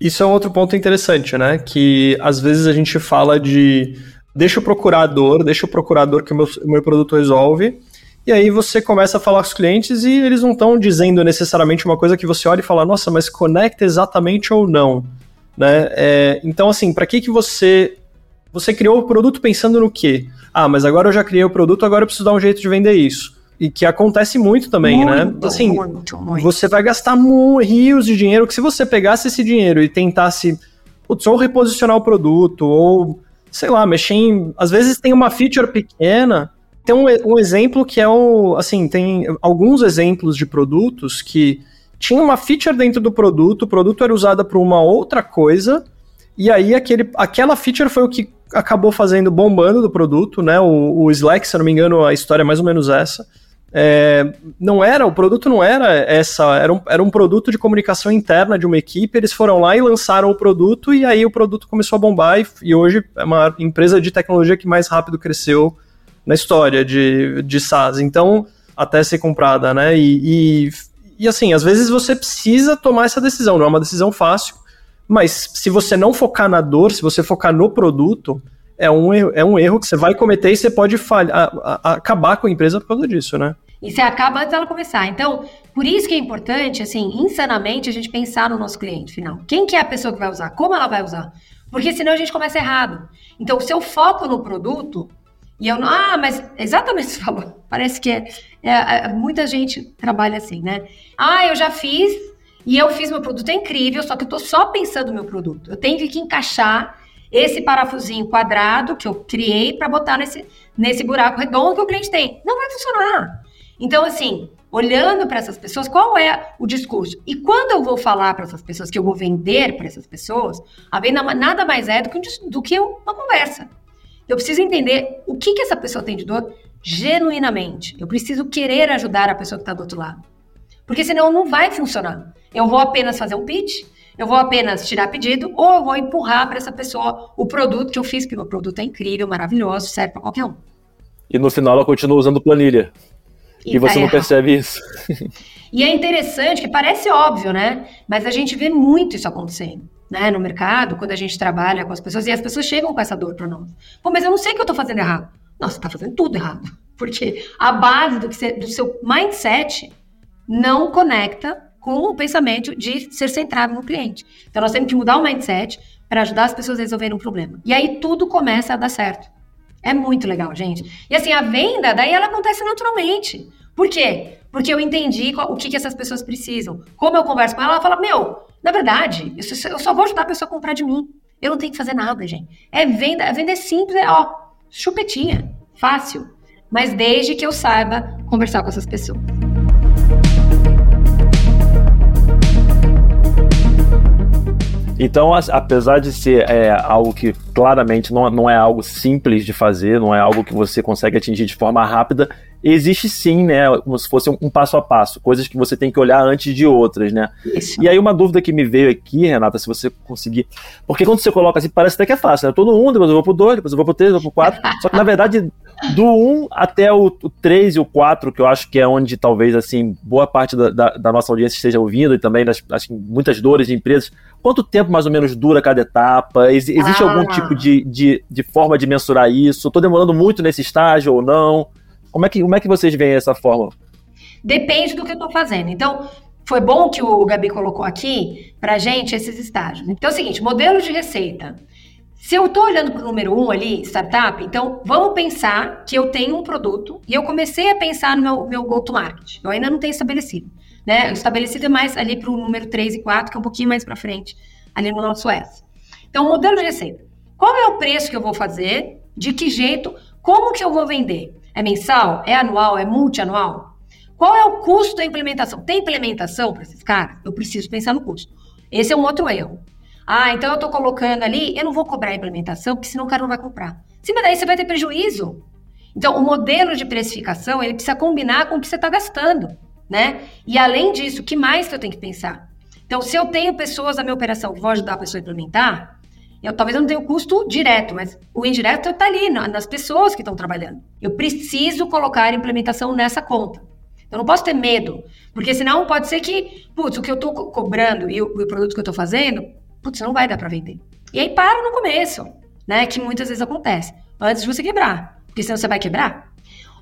Isso é um outro ponto interessante, né? Que às vezes a gente fala de deixa o procurador, deixa o procurador que o meu, meu produto resolve, e aí você começa a falar com os clientes e eles não estão dizendo necessariamente uma coisa que você olha e fala, nossa, mas conecta exatamente ou não, né? É, então, assim, para que que você você criou o produto pensando no quê? Ah, mas agora eu já criei o produto, agora eu preciso dar um jeito de vender isso. E que acontece muito também, né? muito, né? Assim, muito, muito. você vai gastar rios de dinheiro que se você pegasse esse dinheiro e tentasse, putz, ou reposicionar o produto, ou, sei lá, mexer em... Às vezes tem uma feature pequena tem um, um exemplo que é o. Assim, tem alguns exemplos de produtos que tinha uma feature dentro do produto, o produto era usado para uma outra coisa, e aí aquele, aquela feature foi o que acabou fazendo bombando do produto, né? O, o Slack, se eu não me engano, a história é mais ou menos essa. É, não era, o produto não era essa, era um, era um produto de comunicação interna de uma equipe, eles foram lá e lançaram o produto, e aí o produto começou a bombar, e, e hoje é uma empresa de tecnologia que mais rápido cresceu na história de, de SaaS. Então, até ser comprada, né? E, e, e, assim, às vezes você precisa tomar essa decisão, não é uma decisão fácil, mas se você não focar na dor, se você focar no produto, é um erro, é um erro que você vai cometer e você pode falhar, a, a, acabar com a empresa por causa disso, né? E você acaba antes dela começar. Então, por isso que é importante, assim, insanamente, a gente pensar no nosso cliente final. Quem que é a pessoa que vai usar? Como ela vai usar? Porque senão a gente começa errado. Então, o seu foco no produto e eu não, ah, mas exatamente você falou. Parece que é, é, é, muita gente trabalha assim, né? Ah, eu já fiz e eu fiz meu produto é incrível, só que eu tô só pensando no meu produto. Eu tenho que encaixar esse parafusinho quadrado que eu criei para botar nesse, nesse buraco redondo que o cliente tem. Não vai funcionar. Então, assim, olhando para essas pessoas, qual é o discurso? E quando eu vou falar para essas pessoas que eu vou vender para essas pessoas, a venda nada mais é do que, um, do que uma conversa. Eu preciso entender o que, que essa pessoa tem de dor genuinamente. Eu preciso querer ajudar a pessoa que está do outro lado. Porque senão não vai funcionar. Eu vou apenas fazer um pitch, eu vou apenas tirar pedido, ou eu vou empurrar para essa pessoa o produto que eu fiz, porque o meu produto é incrível, maravilhoso, serve para qualquer um. E no final ela continua usando planilha. E, e você tá não percebe isso. E é interessante, que parece óbvio, né? Mas a gente vê muito isso acontecendo né, no mercado, quando a gente trabalha com as pessoas, e as pessoas chegam com essa dor para nós. Pô, mas eu não sei o que eu estou fazendo errado. Não, você está fazendo tudo errado. Porque a base do, que do seu mindset não conecta com o pensamento de ser centrado no cliente. Então, nós temos que mudar o mindset para ajudar as pessoas a resolverem um problema. E aí tudo começa a dar certo. É muito legal, gente. E assim, a venda, daí ela acontece naturalmente. Por quê? Porque eu entendi qual, o que, que essas pessoas precisam. Como eu converso com ela, ela fala: Meu, na verdade, eu só, eu só vou ajudar a pessoa a comprar de mim. Eu não tenho que fazer nada, gente. É venda, é venda simples, é ó, chupetinha, fácil. Mas desde que eu saiba conversar com essas pessoas. Então, apesar de ser é, algo que claramente não, não é algo simples de fazer, não é algo que você consegue atingir de forma rápida, existe sim, né, como se fosse um, passo a passo, coisas que você tem que olhar antes de outras, né? Isso. E aí uma dúvida que me veio aqui, Renata, se você conseguir, porque quando você coloca assim, parece até que é fácil, né? Tô no 1, depois eu vou pro 2, depois eu vou pro 3, eu vou pro 4, só que na verdade do 1 até o, o 3 e o 4, que eu acho que é onde talvez assim boa parte da, da, da nossa audiência esteja ouvindo e também das acho, muitas dores de empresas, quanto tempo mais ou menos dura cada etapa? Ex existe ah. algum tipo de, de, de forma de mensurar isso? Estou demorando muito nesse estágio ou não? Como é que, como é que vocês veem essa forma? Depende do que eu estou fazendo. Então, foi bom que o Gabi colocou aqui para gente esses estágios. Então é o seguinte, modelo de receita. Se eu estou olhando para o número um ali, startup, então vamos pensar que eu tenho um produto e eu comecei a pensar no meu, meu go-to-market. Eu ainda não tenho estabelecido. Né? Estabelecido é mais ali para o número 3 e 4, que é um pouquinho mais para frente, ali no nosso S. Então, modelo de receita. Qual é o preço que eu vou fazer? De que jeito? Como que eu vou vender? É mensal? É anual? É multianual? Qual é o custo da implementação? Tem implementação para esses caras? Eu preciso pensar no custo. Esse é um outro erro. Ah, então eu estou colocando ali, eu não vou cobrar a implementação, porque senão o cara não vai comprar. Sim, mas daí você vai ter prejuízo. Então, o modelo de precificação, ele precisa combinar com o que você está gastando, né? E além disso, o que mais que eu tenho que pensar? Então, se eu tenho pessoas na minha operação que vão ajudar a pessoa a implementar, eu talvez eu não tenha o custo direto, mas o indireto está ali, nas pessoas que estão trabalhando. Eu preciso colocar a implementação nessa conta. Eu não posso ter medo, porque senão pode ser que, putz, o que eu estou cobrando e o, o produto que eu estou fazendo putz, não vai dar para vender. E aí para no começo, né? Que muitas vezes acontece. Antes de você quebrar. Porque senão você vai quebrar.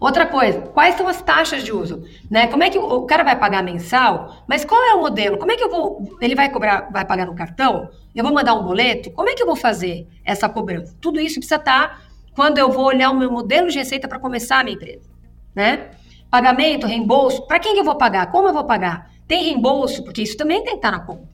Outra coisa, quais são as taxas de uso? Né? Como é que o, cara vai pagar mensal? Mas qual é o modelo? Como é que eu vou. Ele vai cobrar, vai pagar no cartão? Eu vou mandar um boleto? Como é que eu vou fazer essa cobrança? Tudo isso precisa estar tá quando eu vou olhar o meu modelo de receita para começar a minha empresa. Né? Pagamento, reembolso, para quem eu vou pagar? Como eu vou pagar? Tem reembolso? Porque isso também tem que estar tá na conta.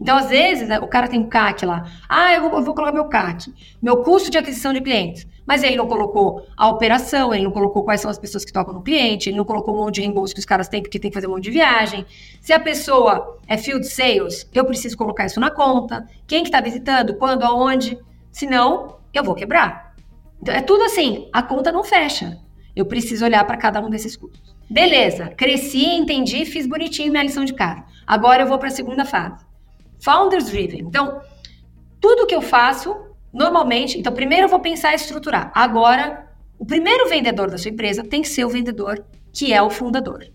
Então, às vezes, né, o cara tem um CAC lá. Ah, eu vou, eu vou, colocar meu CAC, meu custo de aquisição de clientes. Mas ele não colocou a operação, ele não colocou quais são as pessoas que tocam no cliente, ele não colocou um monte de reembolso que os caras têm porque tem que fazer um monte de viagem. Se a pessoa é field sales, eu preciso colocar isso na conta. Quem que está visitando, quando, aonde. Senão, eu vou quebrar. Então, é tudo assim, a conta não fecha. Eu preciso olhar para cada um desses custos. Beleza, cresci, entendi, fiz bonitinho minha lição de casa. Agora eu vou para a segunda fase. Founders driven. Então, tudo que eu faço, normalmente, então primeiro eu vou pensar em estruturar. Agora, o primeiro vendedor da sua empresa tem que ser o vendedor que é o fundador.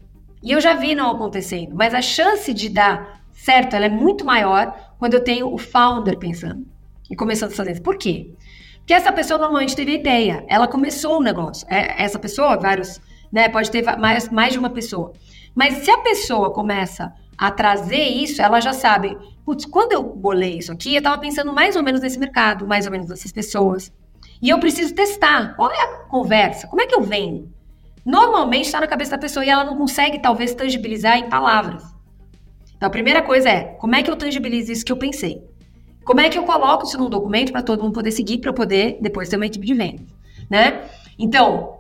E eu já vi não acontecendo, mas a chance de dar certo, ela é muito maior quando eu tenho o founder pensando e começando a fazer. Por quê? Porque essa pessoa normalmente teve ideia, ela começou o um negócio. É, essa pessoa, vários, né, pode ter mais, mais de uma pessoa. Mas se a pessoa começa a trazer isso, ela já sabe, putz, quando eu bolei isso aqui, eu estava pensando mais ou menos nesse mercado, mais ou menos nessas pessoas. E eu preciso testar. Qual é a conversa? Como é que eu venho? Normalmente está na cabeça da pessoa e ela não consegue, talvez, tangibilizar em palavras. Então, a primeira coisa é, como é que eu tangibilizo isso que eu pensei? Como é que eu coloco isso num documento para todo mundo poder seguir, para eu poder depois ter uma equipe de vendas, né? Então,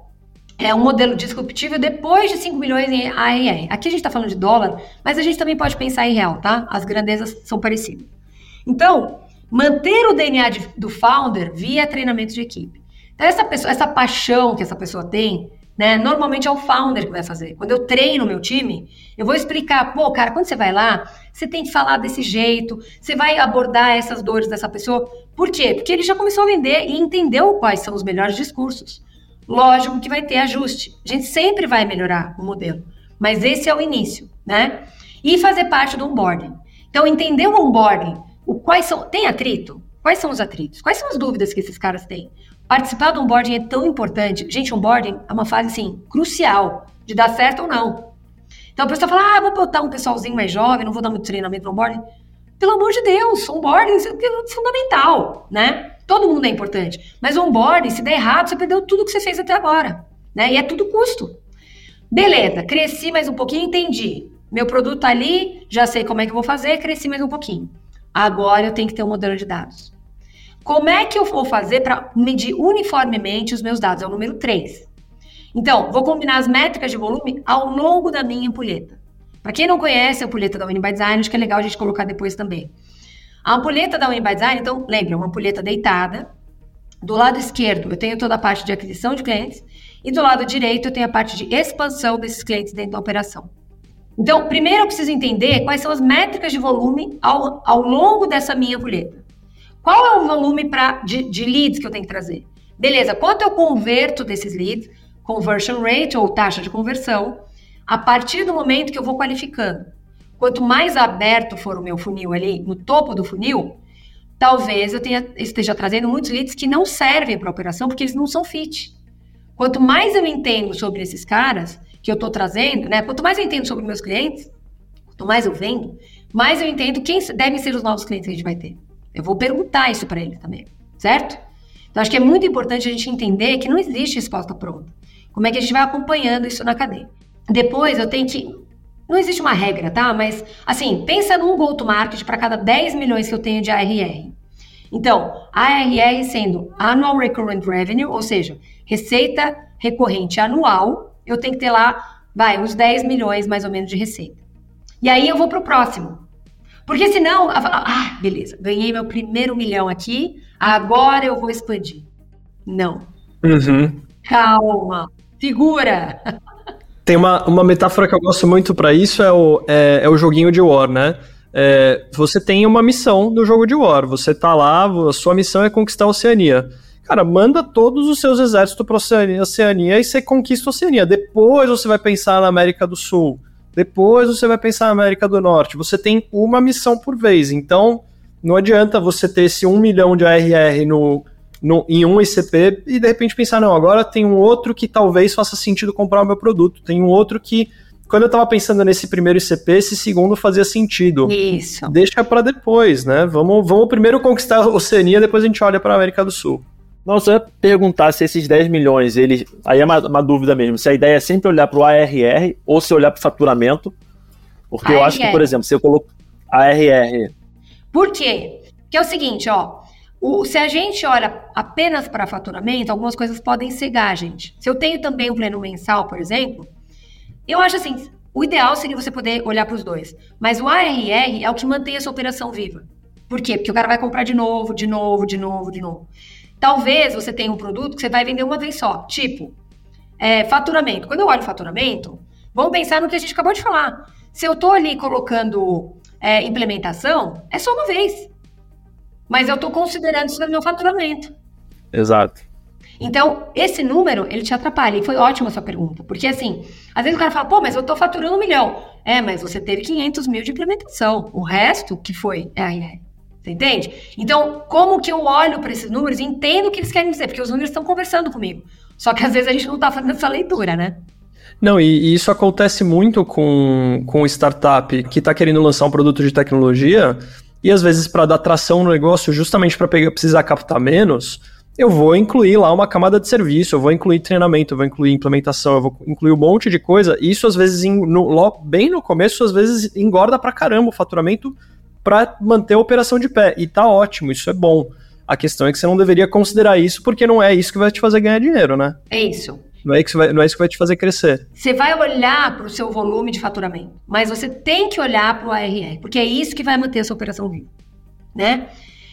é um modelo disruptivo depois de 5 milhões em ARR. Aqui a gente está falando de dólar, mas a gente também pode pensar em real, tá? As grandezas são parecidas. Então, manter o DNA de, do founder via treinamento de equipe. Então, essa, pessoa, essa paixão que essa pessoa tem, né? Normalmente é o founder que vai fazer. Quando eu treino o meu time, eu vou explicar, pô, cara, quando você vai lá, você tem que falar desse jeito, você vai abordar essas dores dessa pessoa. Por quê? Porque ele já começou a vender e entendeu quais são os melhores discursos. Lógico que vai ter ajuste. A gente sempre vai melhorar o modelo. Mas esse é o início, né? E fazer parte do onboarding. Então, entender o onboarding, o quais são. Tem atrito? Quais são os atritos? Quais são as dúvidas que esses caras têm? Participar do onboarding é tão importante. Gente, onboarding é uma fase, assim, crucial de dar certo ou não. Então, a pessoa fala, ah, vou botar um pessoalzinho mais jovem, não vou dar muito treinamento no onboarding. Pelo amor de Deus, onboarding é fundamental, né? Todo mundo é importante. Mas onboarding, se der errado, você perdeu tudo que você fez até agora. Né? E é tudo custo. Beleza, cresci mais um pouquinho, entendi. Meu produto tá ali, já sei como é que eu vou fazer, cresci mais um pouquinho. Agora eu tenho que ter um modelo de dados. Como é que eu vou fazer para medir uniformemente os meus dados? É o número 3. Então, vou combinar as métricas de volume ao longo da minha ampulheta. Para quem não conhece a ampulheta da Winning by Design, acho que é legal a gente colocar depois também. A ampulheta da Winning by Design, então, lembra, uma ampulheta deitada. Do lado esquerdo, eu tenho toda a parte de aquisição de clientes. E do lado direito, eu tenho a parte de expansão desses clientes dentro da operação. Então, primeiro eu preciso entender quais são as métricas de volume ao, ao longo dessa minha ampulheta. Qual é o volume pra, de, de leads que eu tenho que trazer? Beleza, quanto eu converto desses leads? Conversion rate ou taxa de conversão a partir do momento que eu vou qualificando. Quanto mais aberto for o meu funil ali, no topo do funil, talvez eu tenha, esteja trazendo muitos leads que não servem para a operação porque eles não são fit. Quanto mais eu entendo sobre esses caras que eu estou trazendo, né? Quanto mais eu entendo sobre meus clientes, quanto mais eu vendo, mais eu entendo quem devem ser os novos clientes que a gente vai ter. Eu vou perguntar isso para eles também, certo? Então acho que é muito importante a gente entender que não existe resposta pronta. Como é que a gente vai acompanhando isso na cadeia? Depois eu tenho que. Não existe uma regra, tá? Mas, assim, pensa num go-to-market para cada 10 milhões que eu tenho de ARR. Então, ARR sendo Annual Recurrent Revenue, ou seja, receita recorrente anual, eu tenho que ter lá, vai, uns 10 milhões mais ou menos de receita. E aí eu vou para o próximo. Porque senão, ah, beleza, ganhei meu primeiro milhão aqui, agora eu vou expandir. Não. Uhum. Calma, segura. Tem uma, uma metáfora que eu gosto muito para isso, é o, é, é, o joguinho de War, né? É, você tem uma missão no jogo de War, você tá lá, a sua missão é conquistar a Oceania. Cara, manda todos os seus exércitos pra Oceania, Oceania e você conquista a Oceania. Depois você vai pensar na América do Sul. Depois você vai pensar na América do Norte. Você tem uma missão por vez. Então, não adianta você ter esse 1 milhão de ARR no, no, em um ICP e de repente pensar, não, agora tem um outro que talvez faça sentido comprar o meu produto, tem um outro que quando eu estava pensando nesse primeiro ICP, esse segundo fazia sentido. Isso. Deixa para depois, né? Vamos, vamos primeiro conquistar a Oceania, depois a gente olha para a América do Sul. Não, só perguntar se esses 10 milhões, eles. Aí é uma, uma dúvida mesmo. Se a ideia é sempre olhar para o ARR ou se olhar para o faturamento. Porque ARR. eu acho que, por exemplo, se eu coloco ARR. Por quê? Porque é o seguinte, ó. O, se a gente olha apenas para faturamento, algumas coisas podem cegar a gente. Se eu tenho também o pleno mensal, por exemplo, eu acho assim, o ideal seria você poder olhar para os dois. Mas o ARR é o que mantém essa operação viva. Por quê? Porque o cara vai comprar de novo, de novo, de novo, de novo. Talvez você tenha um produto que você vai vender uma vez só. Tipo, é, faturamento. Quando eu olho faturamento, vamos pensar no que a gente acabou de falar. Se eu estou ali colocando é, implementação, é só uma vez mas eu estou considerando isso no meu faturamento. Exato. Então, esse número, ele te atrapalha. E foi ótima a sua pergunta. Porque, assim, às vezes o cara fala, pô, mas eu estou faturando um milhão. É, mas você teve 500 mil de implementação. O resto, que foi? É IR. Você entende? Então, como que eu olho para esses números e entendo o que eles querem dizer? Porque os números estão conversando comigo. Só que às vezes a gente não está fazendo essa leitura, né? Não, e, e, isso acontece muito com, com startup que está querendo lançar um produto de tecnologia e às vezes, para dar tração no negócio, justamente para precisar captar menos, eu vou incluir lá uma camada de serviço, eu vou incluir treinamento, eu vou incluir implementação, eu vou incluir um monte de coisa. E isso, às vezes, no, bem no começo, às vezes engorda pra caramba o faturamento para manter a operação de pé. E tá ótimo, isso é bom. A questão é que você não deveria considerar isso porque não é isso que vai te fazer ganhar dinheiro, né? É isso. Não é, que vai, não é isso que vai te fazer crescer. Você vai olhar para o seu volume de faturamento, mas você tem que olhar para o ARR, porque é isso que vai manter a sua operação viva, né?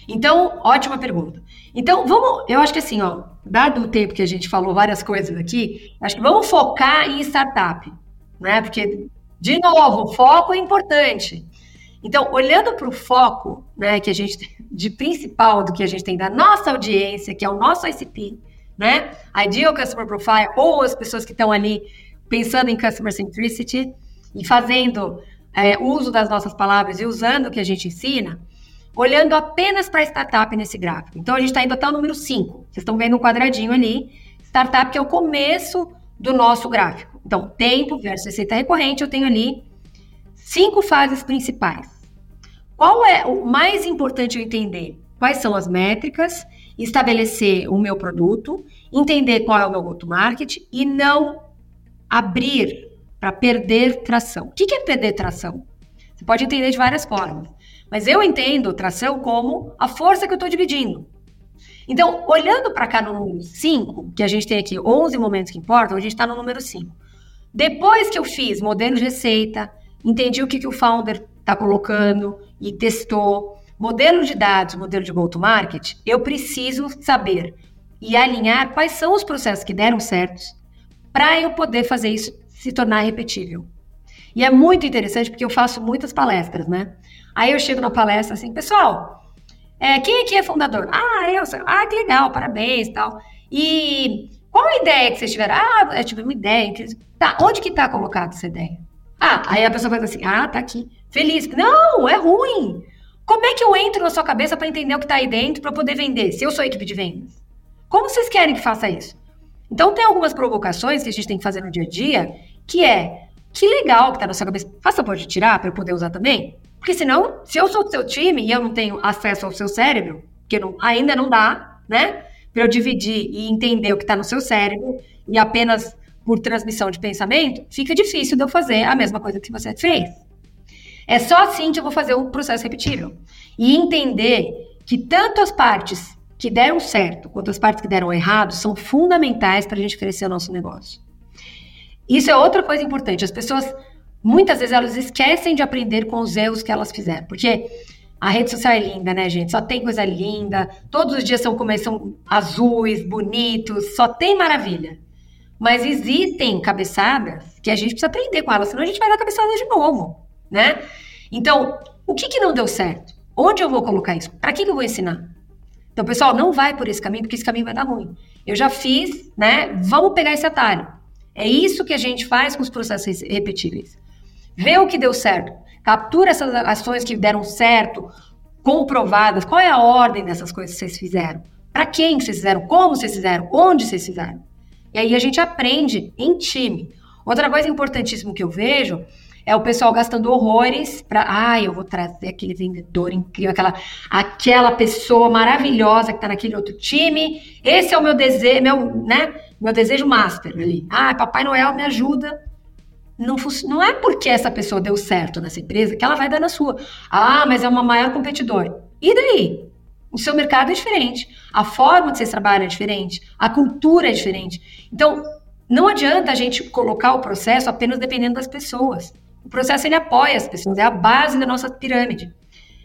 Então, ótima pergunta. Então, vamos, eu acho que assim, ó, dado o tempo que a gente falou várias coisas aqui, acho que vamos focar em startup, né? Porque, de novo, foco é importante. Então, olhando para o foco, né, que a gente de principal do que a gente tem da nossa audiência, que é o nosso ICP, né? Ideal Customer Profile, ou as pessoas que estão ali pensando em Customer Centricity e fazendo é, uso das nossas palavras e usando o que a gente ensina, olhando apenas para startup nesse gráfico. Então, a gente está indo até o número 5. Vocês estão vendo um quadradinho ali. Startup, que é o começo do nosso gráfico. Então, tempo versus receita recorrente, eu tenho ali cinco fases principais. Qual é o mais importante eu entender? Quais são as métricas estabelecer o meu produto, entender qual é o meu go-to-market e não abrir para perder tração. O que é perder tração? Você pode entender de várias formas, mas eu entendo tração como a força que eu estou dividindo. Então, olhando para cá no número 5, que a gente tem aqui 11 momentos que importam, a gente está no número 5. Depois que eu fiz modelo de receita, entendi o que, que o founder está colocando e testou, modelo de dados, modelo de go-to-market, eu preciso saber e alinhar quais são os processos que deram certos para eu poder fazer isso se tornar repetível. E é muito interessante porque eu faço muitas palestras, né? Aí eu chego na palestra assim, pessoal, é, quem aqui é fundador? Ah, eu. Ah, que legal, parabéns tal. E qual a ideia que vocês tiveram? Ah, eu tive uma ideia. Tá, onde que tá colocada essa ideia? Ah, aí a pessoa faz assim, ah, tá aqui. Feliz. Não, é ruim. Como é que eu entro na sua cabeça para entender o que tá aí dentro para poder vender, se eu sou equipe de vendas? Como vocês querem que faça isso? Então tem algumas provocações que a gente tem que fazer no dia a dia, que é, que legal que tá na sua cabeça. Faça pode tirar para eu poder usar também? Porque senão, se eu sou do seu time e eu não tenho acesso ao seu cérebro, que não, ainda não dá, né? Para eu dividir e entender o que está no seu cérebro e apenas por transmissão de pensamento, fica difícil de eu fazer a mesma coisa que você fez. É só assim que eu vou fazer o processo repetível. E entender que tanto as partes que deram certo quanto as partes que deram errado são fundamentais para a gente crescer o nosso negócio. Isso é outra coisa importante. As pessoas muitas vezes elas esquecem de aprender com os erros que elas fizeram. Porque a rede social é linda, né, gente? Só tem coisa linda. Todos os dias são são azuis, bonitos, só tem maravilha. Mas existem cabeçadas que a gente precisa aprender com elas, senão a gente vai dar cabeçada de novo, né? Então, o que, que não deu certo? Onde eu vou colocar isso? Para que, que eu vou ensinar? Então, pessoal, não vai por esse caminho, porque esse caminho vai dar ruim. Eu já fiz, né? Vamos pegar esse atalho. É isso que a gente faz com os processos repetíveis. Vê o que deu certo. Captura essas ações que deram certo, comprovadas. Qual é a ordem dessas coisas que vocês fizeram? Para quem vocês fizeram? Como vocês fizeram? Onde vocês fizeram? E aí a gente aprende em time. Outra coisa importantíssima que eu vejo é o pessoal gastando horrores para, ah, eu vou trazer aquele vendedor incrível, aquela, aquela pessoa maravilhosa que está naquele outro time. Esse é o meu desejo, meu, né, meu desejo master ali. Ah, Papai Noel me ajuda não, não é porque essa pessoa deu certo nessa empresa que ela vai dar na sua. Ah, mas é uma maior competidor. E daí? O seu mercado é diferente, a forma de vocês trabalham é diferente, a cultura é diferente. Então, não adianta a gente colocar o processo apenas dependendo das pessoas. O processo ele apoia as pessoas, é a base da nossa pirâmide.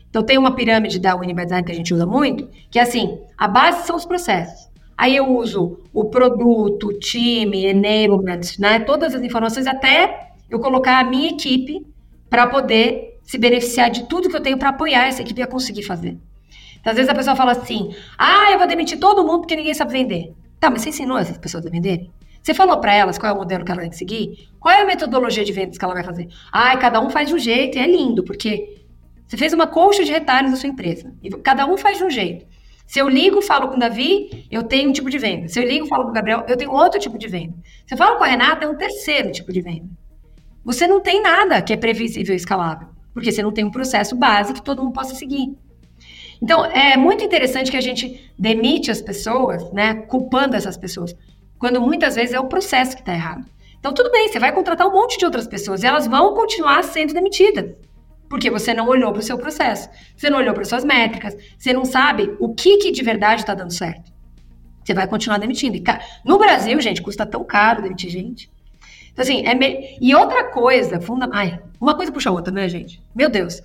Então, tem uma pirâmide da Unimed que a gente usa muito, que é assim: a base são os processos. Aí eu uso o produto, o time, enablement, né? Todas as informações até eu colocar a minha equipe para poder se beneficiar de tudo que eu tenho para apoiar essa equipe a conseguir fazer. Então, às vezes a pessoa fala assim: "Ah, eu vou demitir todo mundo porque ninguém sabe vender". Tá, mas você ensinou essas pessoas a venderem? Você falou para elas qual é o modelo que ela tem que seguir? Qual é a metodologia de vendas que ela vai fazer? Ah, cada um faz de um jeito e é lindo, porque você fez uma colcha de retalhos na sua empresa. E cada um faz de um jeito. Se eu ligo, falo com o Davi, eu tenho um tipo de venda. Se eu ligo, falo com o Gabriel, eu tenho outro tipo de venda. Se eu falo com a Renata, é um terceiro tipo de venda. Você não tem nada que é previsível e escalável, porque você não tem um processo base que todo mundo possa seguir. Então, é muito interessante que a gente demite as pessoas, né, culpando essas pessoas, quando muitas vezes é o processo que está errado. Então, tudo bem, você vai contratar um monte de outras pessoas e elas vão continuar sendo demitidas. Porque você não olhou para o seu processo, você não olhou para suas métricas, você não sabe o que, que de verdade está dando certo. Você vai continuar demitindo. E, no Brasil, gente, custa tão caro demitir gente. Então, assim, é me... e outra coisa, funda... Ai, uma coisa puxa a outra, né, gente? Meu Deus.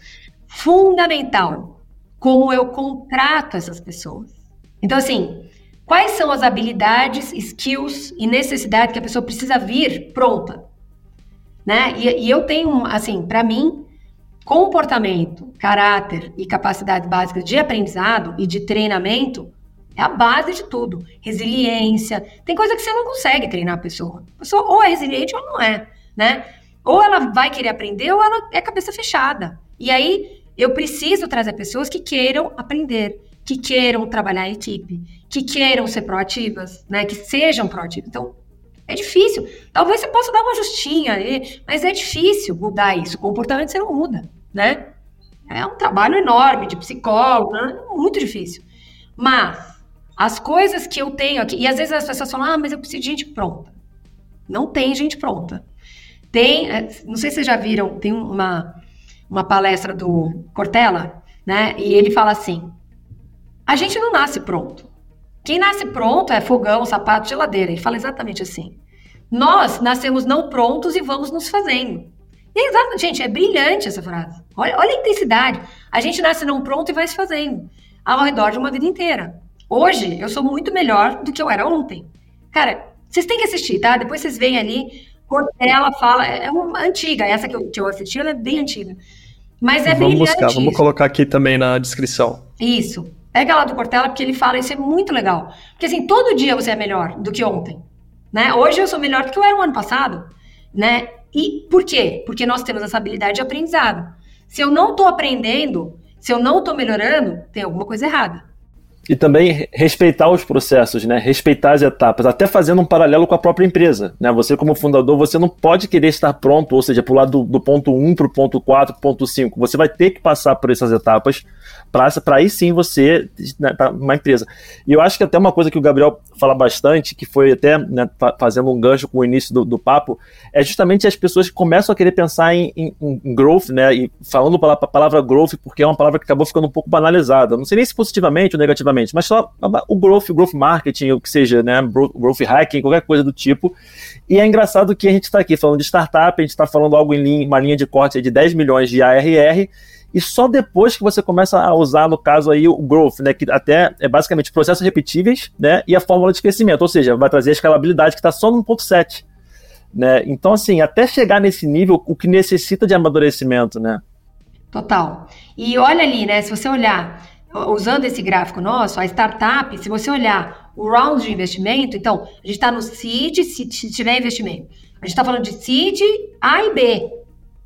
Fundamental. Como eu contrato essas pessoas. Então, assim, quais são as habilidades, skills e necessidades que a pessoa precisa vir pronta? Né? E, e eu tenho, assim, para mim, comportamento, caráter e capacidades básicas de aprendizado e de treinamento é a base de tudo. Resiliência. Tem coisa que você não consegue treinar a pessoa. A pessoa ou é resiliente ou não é, né? Ou ela vai querer aprender ou ela é cabeça fechada. E aí eu preciso trazer pessoas que queiram aprender, que queiram trabalhar em equipe, que queiram ser proativas, né? Que sejam proativas. Então, é difícil. Talvez você possa dar uma justinha mas é difícil mudar isso. O comportamento você não muda, né? É um trabalho enorme de psicólogo, né? muito difícil. Mas As coisas que eu tenho aqui, e às vezes as pessoas falam, ah, mas eu preciso de gente pronta. Não tem gente pronta. Tem, é, não sei se vocês já viram, tem uma, uma palestra do Cortella, né? E ele fala assim: a gente não nasce pronto. Quem nasce pronto é fogão, sapato, geladeira. Ele fala exatamente assim. Nós nascemos não prontos e vamos nos fazendo. E, gente, é brilhante essa frase. Olha, olha a intensidade. A gente nasce não pronto e vai se fazendo ao redor de uma vida inteira. Hoje, eu sou muito melhor do que eu era ontem. Cara, vocês têm que assistir, tá? Depois vocês veem ali. Ela fala, é uma antiga, essa que eu, que eu assisti, ela é bem antiga. Mas é Vamos buscar, vamos colocar aqui também na descrição. Isso. Pega lá do Cortella, porque ele fala, isso é muito legal. Porque assim, todo dia você é melhor do que ontem. Né? Hoje eu sou melhor do que eu era no ano passado. Né? E por quê? Porque nós temos essa habilidade de aprendizado. Se eu não estou aprendendo, se eu não estou melhorando, tem alguma coisa errada. E também respeitar os processos, né? Respeitar as etapas, até fazendo um paralelo com a própria empresa. Né? Você, como fundador, você não pode querer estar pronto, ou seja, pular do, do ponto 1 para o ponto 4, ponto 5. Você vai ter que passar por essas etapas para aí sim você, né, uma empresa. E eu acho que até uma coisa que o Gabriel fala bastante, que foi até né, fazendo um gancho com o início do, do, papo, é justamente as pessoas que começam a querer pensar em, em, em growth, né? E falando a palavra growth, porque é uma palavra que acabou ficando um pouco banalizada. Não sei nem se positivamente ou negativamente, mas só o growth, growth marketing, o que seja, né? Growth hacking, qualquer coisa do tipo. E é engraçado que a gente está aqui falando de startup, a gente está falando algo em linha, uma linha de corte de 10 milhões de ARR e só depois que você começa a usar, no caso aí, o growth, né, que até é basicamente processos repetíveis, né, e a fórmula de crescimento, ou seja, vai trazer a escalabilidade que está só no ponto 7. Né? Então, assim, até chegar nesse nível, o que necessita de amadurecimento, né? Total. E olha ali, né, se você olhar, usando esse gráfico nosso, a startup, se você olhar o round de investimento, então, a gente está no seed, se tiver investimento. A gente está falando de seed A e B.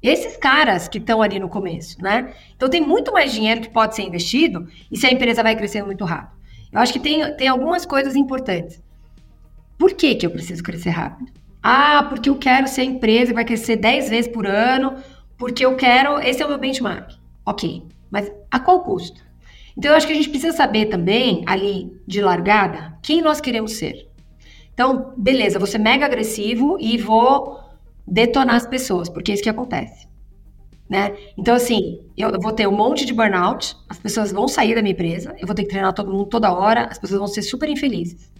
Esses caras que estão ali no começo, né? Então tem muito mais dinheiro que pode ser investido e se a empresa vai crescendo muito rápido. Eu acho que tem, tem algumas coisas importantes. Por que, que eu preciso crescer rápido? Ah, porque eu quero ser a empresa que vai crescer 10 vezes por ano, porque eu quero. Esse é o meu benchmark. Ok, mas a qual custo? Então eu acho que a gente precisa saber também, ali de largada, quem nós queremos ser. Então, beleza, vou ser mega agressivo e vou detonar as pessoas, porque é isso que acontece. Né? Então, assim, eu vou ter um monte de burnout, as pessoas vão sair da minha empresa, eu vou ter que treinar todo mundo toda hora, as pessoas vão ser super infelizes.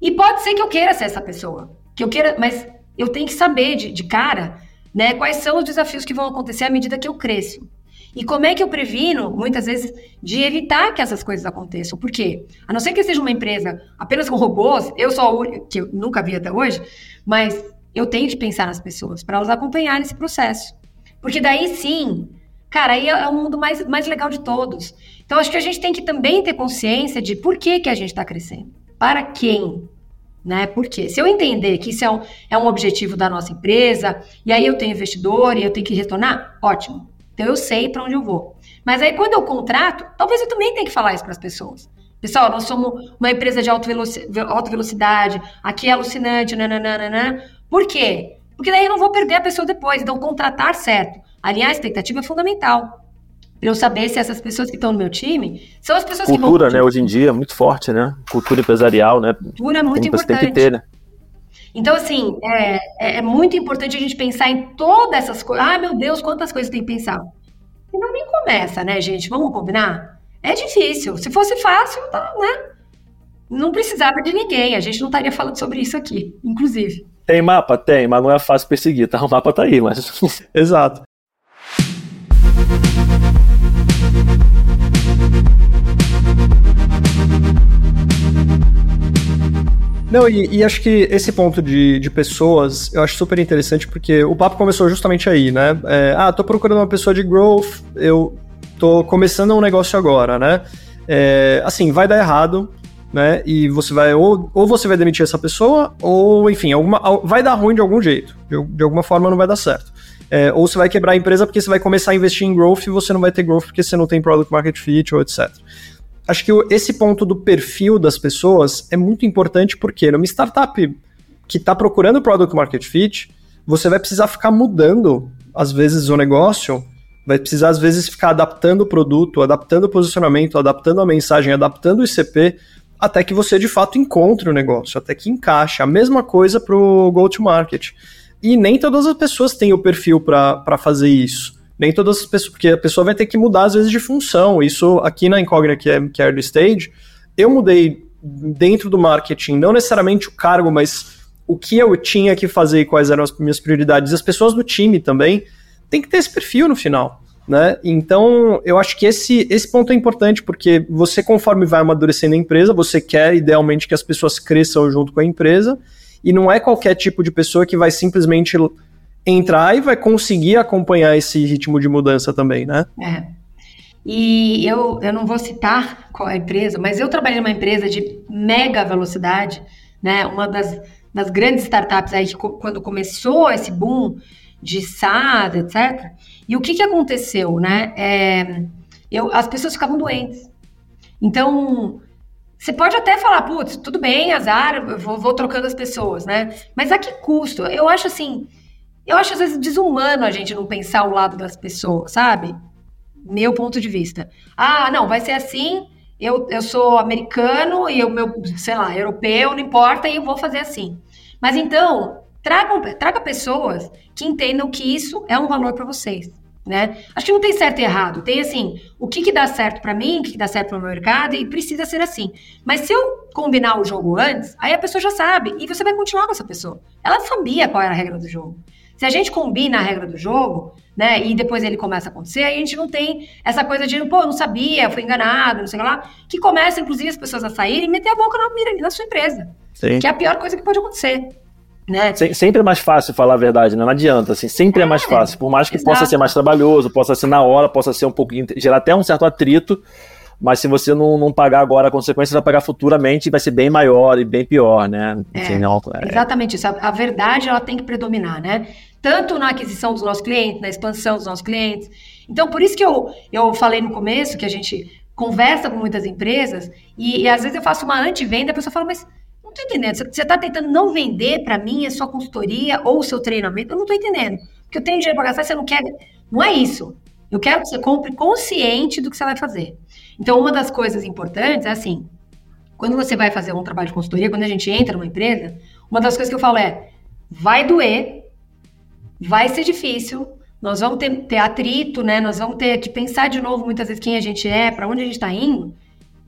E pode ser que eu queira ser essa pessoa, que eu queira, mas eu tenho que saber de, de cara, né, quais são os desafios que vão acontecer à medida que eu cresço. E como é que eu previno, muitas vezes, de evitar que essas coisas aconteçam? Por quê? A não ser que seja uma empresa apenas com robôs, eu única, que eu nunca vi até hoje, mas eu tenho que pensar nas pessoas para elas acompanharem esse processo. Porque daí sim, cara, aí é o mundo mais, mais legal de todos. Então acho que a gente tem que também ter consciência de por que, que a gente está crescendo. Para quem? Né? Por quê? Se eu entender que isso é um, é um objetivo da nossa empresa, e aí eu tenho investidor e eu tenho que retornar, ótimo. Então eu sei para onde eu vou. Mas aí quando eu contrato, talvez eu também tenha que falar isso para as pessoas. Pessoal, nós somos uma empresa de alta velocidade, aqui é alucinante, nananana. Por quê? Porque daí eu não vou perder a pessoa depois. Então, contratar certo. Aliás, a expectativa é fundamental. Para eu saber se essas pessoas que estão no meu time são as pessoas Cultura, que. Cultura, né? Hoje em dia, muito forte, né? Cultura empresarial, né? Cultura é muito importante. Tem que ter, né? Então, assim, é, é, é, muito importante a gente pensar em todas essas coisas. Ah, meu Deus, quantas coisas tem que pensar. Senão nem começa, né, gente? Vamos combinar? É difícil. Se fosse fácil, tá, né? Não precisava de ninguém. A gente não estaria falando sobre isso aqui, inclusive. Tem mapa? Tem, mas não é fácil perseguir, tá? O mapa tá aí, mas. Exato. Não, e, e, acho que esse ponto de, de pessoas eu acho super interessante porque o papo começou justamente aí, né? É, ah, tô procurando uma pessoa de growth, eu tô começando um negócio agora, né? É, assim, vai dar errado, né? E você vai ou, ou você vai demitir essa pessoa, ou enfim, alguma, vai dar ruim de algum jeito. De, de alguma forma não vai dar certo. É, ou você vai quebrar a empresa porque você vai começar a investir em growth e você não vai ter growth porque você não tem product market fit ou etc. Acho que esse ponto do perfil das pessoas é muito importante porque numa startup que está procurando product market fit, você vai precisar ficar mudando às vezes o negócio, vai precisar às vezes ficar adaptando o produto, adaptando o posicionamento, adaptando a mensagem, adaptando o ICP até que você de fato encontre o negócio, até que encaixe. A mesma coisa para o go-to-market. E nem todas as pessoas têm o perfil para fazer isso. Nem todas as pessoas, porque a pessoa vai ter que mudar às vezes de função. Isso aqui na Incógnita, que é, que é early stage, eu mudei dentro do marketing, não necessariamente o cargo, mas o que eu tinha que fazer e quais eram as minhas prioridades. As pessoas do time também têm que ter esse perfil no final. Né? Então, eu acho que esse, esse ponto é importante, porque você, conforme vai amadurecendo a empresa, você quer idealmente que as pessoas cresçam junto com a empresa, e não é qualquer tipo de pessoa que vai simplesmente entrar e vai conseguir acompanhar esse ritmo de mudança também, né? É. E eu, eu não vou citar qual é a empresa, mas eu trabalhei numa empresa de mega velocidade, né? Uma das, das grandes startups aí que quando começou esse boom de SaaS, etc. E o que, que aconteceu, né? É, eu, as pessoas ficavam doentes. Então, você pode até falar, putz, tudo bem, azar, vou, vou, trocando as pessoas, né? Mas a que custo? Eu acho assim, eu acho às vezes desumano a gente não pensar o lado das pessoas, sabe? Meu ponto de vista. Ah, não, vai ser assim, eu, eu sou americano e o meu, sei lá, europeu, não importa, e eu vou fazer assim. Mas então, tragam, traga pessoas que entendam que isso é um valor para vocês né? Acho que não tem certo e errado. Tem assim, o que, que dá certo para mim, o que, que dá certo para o meu mercado e precisa ser assim. Mas se eu combinar o jogo antes, aí a pessoa já sabe e você vai continuar com essa pessoa. Ela sabia qual era a regra do jogo. Se a gente combina a regra do jogo, né, e depois ele começa a acontecer, aí a gente não tem essa coisa de, pô, não sabia, fui enganado, não sei o que lá, que começa, inclusive, as pessoas a saírem e meter a boca na, na sua empresa. Sim. Que é a pior coisa que pode acontecer. Né? sempre é mais fácil falar a verdade, né? não adianta, assim, sempre é, é mais fácil, por mais que exato. possa ser mais trabalhoso, possa ser na hora, possa ser um pouco, gerar até um certo atrito, mas se você não, não pagar agora a consequência, vai pagar futuramente e vai ser bem maior e bem pior, né? É, não, é. Exatamente isso, a, a, verdade ela tem que predominar, né? Tanto na aquisição dos nossos clientes, na expansão dos nossos clientes. Então, por isso que eu, eu falei no começo que a gente conversa com muitas empresas e, e às vezes eu faço uma antivenda e a pessoa fala, mas estou entendendo. Você está tentando não vender para mim a sua consultoria ou o seu treinamento? Eu não estou entendendo. Porque eu tenho dinheiro para gastar você não quer. Não é isso. Eu quero que você compre consciente do que você vai fazer. Então, uma das coisas importantes é assim: quando você vai fazer um trabalho de consultoria, quando a gente entra numa empresa, uma das coisas que eu falo é: vai doer, vai ser difícil, nós vamos ter, ter atrito, né? Nós vamos ter que pensar de novo muitas vezes quem a gente é, para onde a gente está indo.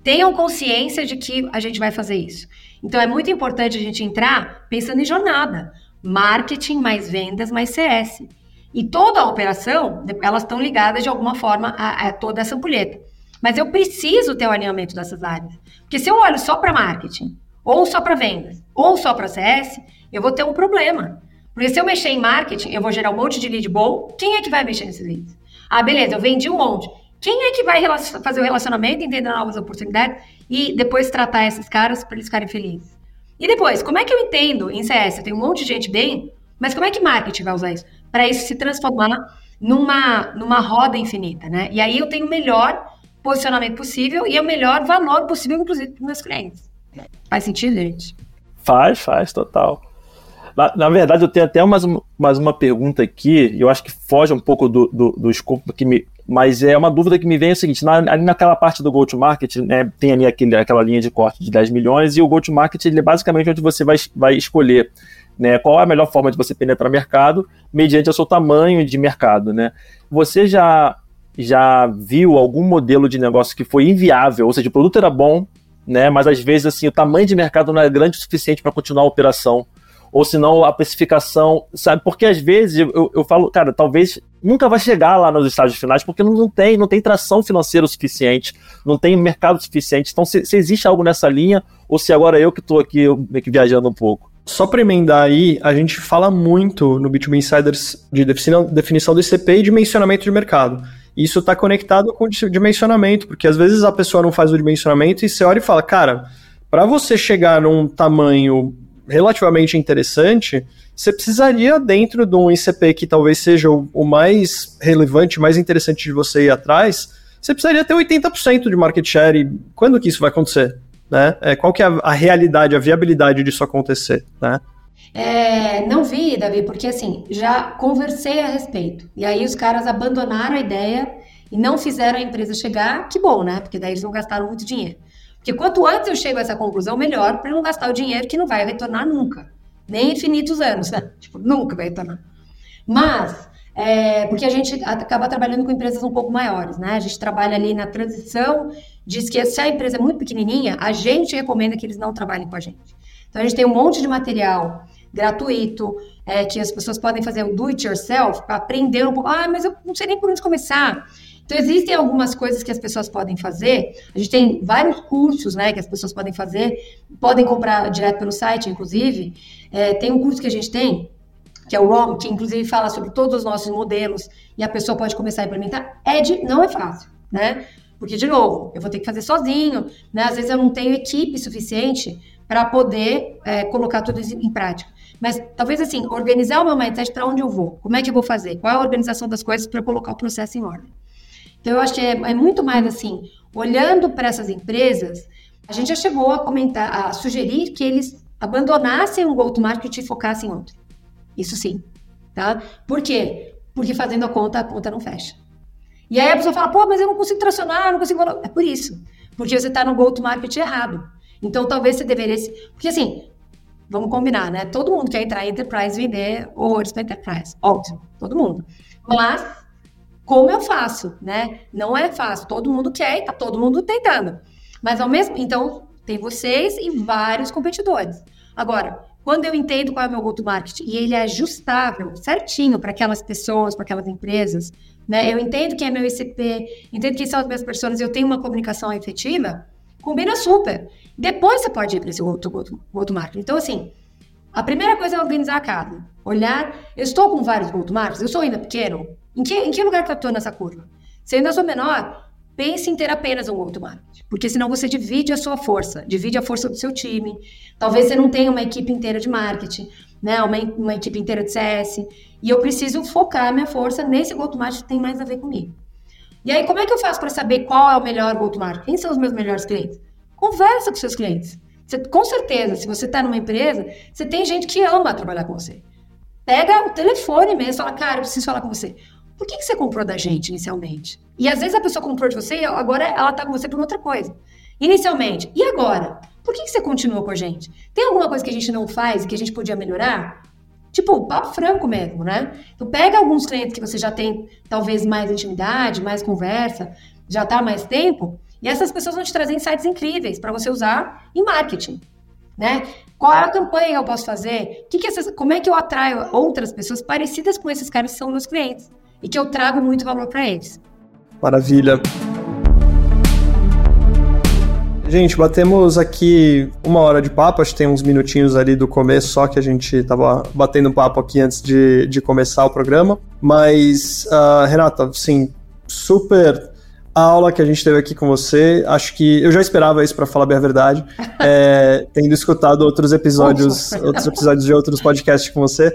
Tenham consciência de que a gente vai fazer isso. Então é muito importante a gente entrar pensando em jornada. Marketing mais vendas mais CS. E toda a operação, elas estão ligadas de alguma forma a, a toda essa ampulheta. Mas eu preciso ter o alinhamento dessas áreas. Porque se eu olho só para marketing, ou só para vendas, ou só para CS, eu vou ter um problema. Porque se eu mexer em marketing, eu vou gerar um monte de lead bom. Quem é que vai mexer nesses leads? Ah, beleza, eu vendi um monte. Quem é que vai fazer o relacionamento, entender novas oportunidades e depois tratar esses caras para eles ficarem felizes? E depois, como é que eu entendo em CS? Tem um monte de gente bem, mas como é que marketing vai usar isso? Para isso se transformar numa, numa roda infinita, né? E aí eu tenho o melhor posicionamento possível e o melhor valor possível, inclusive, para meus clientes. Faz sentido, gente? Faz, faz, total. Na, na, verdade, eu tenho até mais, uma, mais uma pergunta aqui, eu acho que foge um pouco do, do, do escopo que me, mas é uma dúvida que me vem é o seguinte: na, ali naquela parte do go-to-market, né, tem ali aquele, aquela linha de corte de 10 milhões, e o go-to-market ele é basicamente onde você vai, vai escolher né, qual é a melhor forma de você penetrar mercado mediante o seu tamanho de mercado. Né? Você já, já viu algum modelo de negócio que foi inviável, ou seja, o produto era bom, né, mas às vezes assim, o tamanho de mercado não é grande o suficiente para continuar a operação? Ou se não a precificação, sabe? Porque às vezes eu, eu falo, cara, talvez nunca vai chegar lá nos estágios finais, porque não, não tem, não tem tração financeira o suficiente, não tem mercado suficiente. Então, se, se existe algo nessa linha, ou se agora eu que estou aqui meio que viajando um pouco. Só para emendar aí, a gente fala muito no B2B Insiders de definição do ICP e dimensionamento de mercado. Isso está conectado com dimensionamento, porque às vezes a pessoa não faz o dimensionamento e você olha e fala, cara, para você chegar num tamanho relativamente interessante, você precisaria, dentro de um ICP que talvez seja o, o mais relevante, mais interessante de você ir atrás, você precisaria ter 80% de market share. E quando que isso vai acontecer? Né? É, qual que é a, a realidade, a viabilidade disso acontecer? Né? É, não vi, Davi, porque assim, já conversei a respeito. E aí os caras abandonaram a ideia e não fizeram a empresa chegar. Que bom, né? Porque daí eles não gastaram muito dinheiro. Porque quanto antes eu chego a essa conclusão, melhor para não gastar o dinheiro que não vai retornar nunca. Nem infinitos anos, né? Tipo, nunca vai retornar. Mas, é, porque a gente acaba trabalhando com empresas um pouco maiores, né? A gente trabalha ali na transição, diz que se a empresa é muito pequenininha, a gente recomenda que eles não trabalhem com a gente. Então, a gente tem um monte de material gratuito, é, que as pessoas podem fazer o do it yourself para aprender um pouco. Ah, mas eu não sei nem por onde começar. Então, existem algumas coisas que as pessoas podem fazer. A gente tem vários cursos né, que as pessoas podem fazer, podem comprar direto pelo site, inclusive. É, tem um curso que a gente tem, que é o ROM, que inclusive fala sobre todos os nossos modelos, e a pessoa pode começar a implementar. É de, não é fácil, né? Porque, de novo, eu vou ter que fazer sozinho, né? Às vezes eu não tenho equipe suficiente para poder é, colocar tudo isso em prática. Mas talvez assim, organizar o meu mindset para onde eu vou, como é que eu vou fazer, qual é a organização das coisas para colocar o processo em ordem. Então, eu acho que é, é muito mais assim, olhando para essas empresas, a gente já chegou a comentar, a sugerir que eles abandonassem um go-to-market e focassem em outro. Isso sim, tá? Por quê? Porque fazendo a conta, a conta não fecha. E aí a pessoa fala, pô, mas eu não consigo tracionar, não consigo... É por isso. Porque você está no go-to-market errado. Então, talvez você deveria... Porque assim, vamos combinar, né? Todo mundo quer entrar em enterprise e vender horrores para enterprise. Óbvio, todo mundo. Mas, como eu faço, né? Não é fácil. Todo mundo quer e tá todo mundo tentando. Mas ao mesmo... Então, tem vocês e vários competidores. Agora, quando eu entendo qual é o meu go-to-market e ele é ajustável certinho para aquelas pessoas, para aquelas empresas, né? Eu entendo quem é meu ICP, entendo quem são as minhas pessoas, eu tenho uma comunicação efetiva, combina super. Depois você pode ir para esse outro go-to-market. Então, assim, a primeira coisa é organizar a casa. Olhar, eu estou com vários go-to-markets, eu sou ainda pequeno. Em que, em que lugar estou nessa curva? Se ainda sou menor, pense em ter apenas um go-to-market. Porque senão você divide a sua força, divide a força do seu time. Talvez você não tenha uma equipe inteira de marketing, né? uma, uma equipe inteira de CS. E eu preciso focar a minha força nesse go-to-market que tem mais a ver comigo. E aí, como é que eu faço para saber qual é o melhor go-to-market? Quem são os meus melhores clientes? Conversa com seus clientes. Você, com certeza, se você está numa empresa, você tem gente que ama trabalhar com você. Pega o telefone mesmo e fala, cara, eu preciso falar com você. Por que, que você comprou da gente inicialmente? E às vezes a pessoa comprou de você e agora ela está com você por outra coisa. Inicialmente. E agora? Por que, que você continua com a gente? Tem alguma coisa que a gente não faz e que a gente podia melhorar? Tipo, papo franco mesmo, né? Então pega alguns clientes que você já tem talvez mais intimidade, mais conversa, já está há mais tempo, e essas pessoas vão te trazer insights incríveis para você usar em marketing. Né? Qual é a campanha que eu posso fazer? Que que essas, como é que eu atraio outras pessoas parecidas com esses caras que são meus clientes? E que eu trago muito valor para eles. Maravilha. Gente, batemos aqui uma hora de papo, acho que tem uns minutinhos ali do começo, só que a gente tava batendo papo aqui antes de, de começar o programa. Mas, uh, Renata, sim, super a aula que a gente teve aqui com você. Acho que eu já esperava isso para falar bem a verdade, é, tendo escutado outros episódios, outros episódios de outros podcasts com você.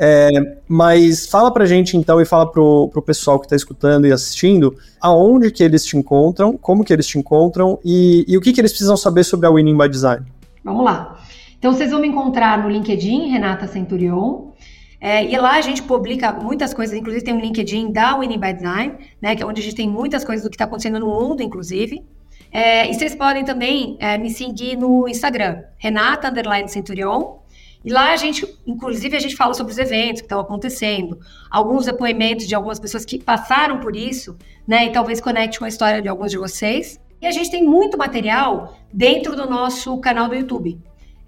É, mas fala pra gente então e fala pro, pro pessoal que está escutando e assistindo aonde que eles te encontram, como que eles te encontram e, e o que, que eles precisam saber sobre a Winning by Design. Vamos lá. Então vocês vão me encontrar no LinkedIn, Renata Centurion. É, e lá a gente publica muitas coisas, inclusive tem um LinkedIn da Winning by Design, né, que é onde a gente tem muitas coisas do que está acontecendo no mundo, inclusive. É, e vocês podem também é, me seguir no Instagram, Renata Centurion. E lá a gente, inclusive, a gente fala sobre os eventos que estão acontecendo, alguns depoimentos de algumas pessoas que passaram por isso, né, e talvez conecte com a história de alguns de vocês. E a gente tem muito material dentro do nosso canal do YouTube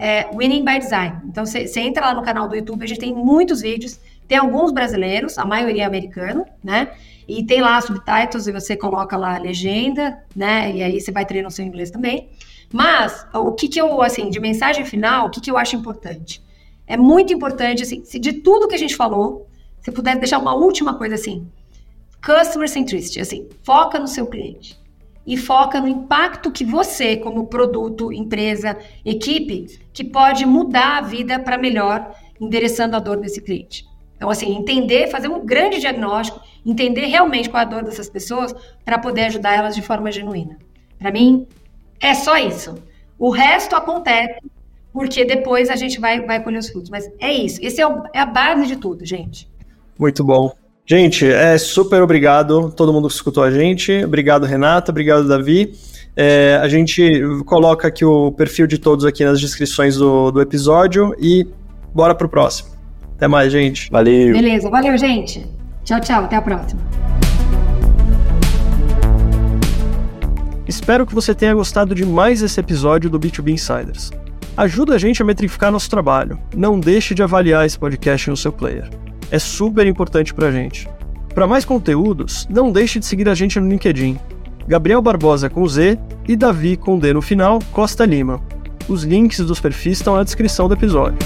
é Winning by Design. Então, você entra lá no canal do YouTube, a gente tem muitos vídeos, tem alguns brasileiros, a maioria é americano, né? E tem lá subtitles e você coloca lá a legenda, né? E aí você vai treinar o seu inglês também. Mas, o que que eu, assim, de mensagem final, o que que eu acho importante? É muito importante, assim, se de tudo que a gente falou, se puder deixar uma última coisa assim, customer centricity, assim, foca no seu cliente e foca no impacto que você, como produto, empresa, equipe, que pode mudar a vida para melhor, endereçando a dor desse cliente. Então, assim, entender, fazer um grande diagnóstico, entender realmente qual é a dor dessas pessoas para poder ajudar elas de forma genuína. Para mim, é só isso. O resto acontece porque depois a gente vai, vai colher os frutos. Mas é isso. Esse é, o, é a base de tudo, gente. Muito bom. Gente, é super obrigado todo mundo que escutou a gente. Obrigado, Renata. Obrigado, Davi. É, a gente coloca aqui o perfil de todos aqui nas descrições do, do episódio e bora pro próximo. Até mais, gente. Valeu. Beleza, valeu, gente. Tchau, tchau. Até a próxima. Espero que você tenha gostado de mais esse episódio do B2B Insiders. Ajuda a gente a metrificar nosso trabalho. Não deixe de avaliar esse podcast no seu player. É super importante pra gente. Para mais conteúdos, não deixe de seguir a gente no LinkedIn. Gabriel Barbosa com Z e Davi com D no final, Costa Lima. Os links dos perfis estão na descrição do episódio.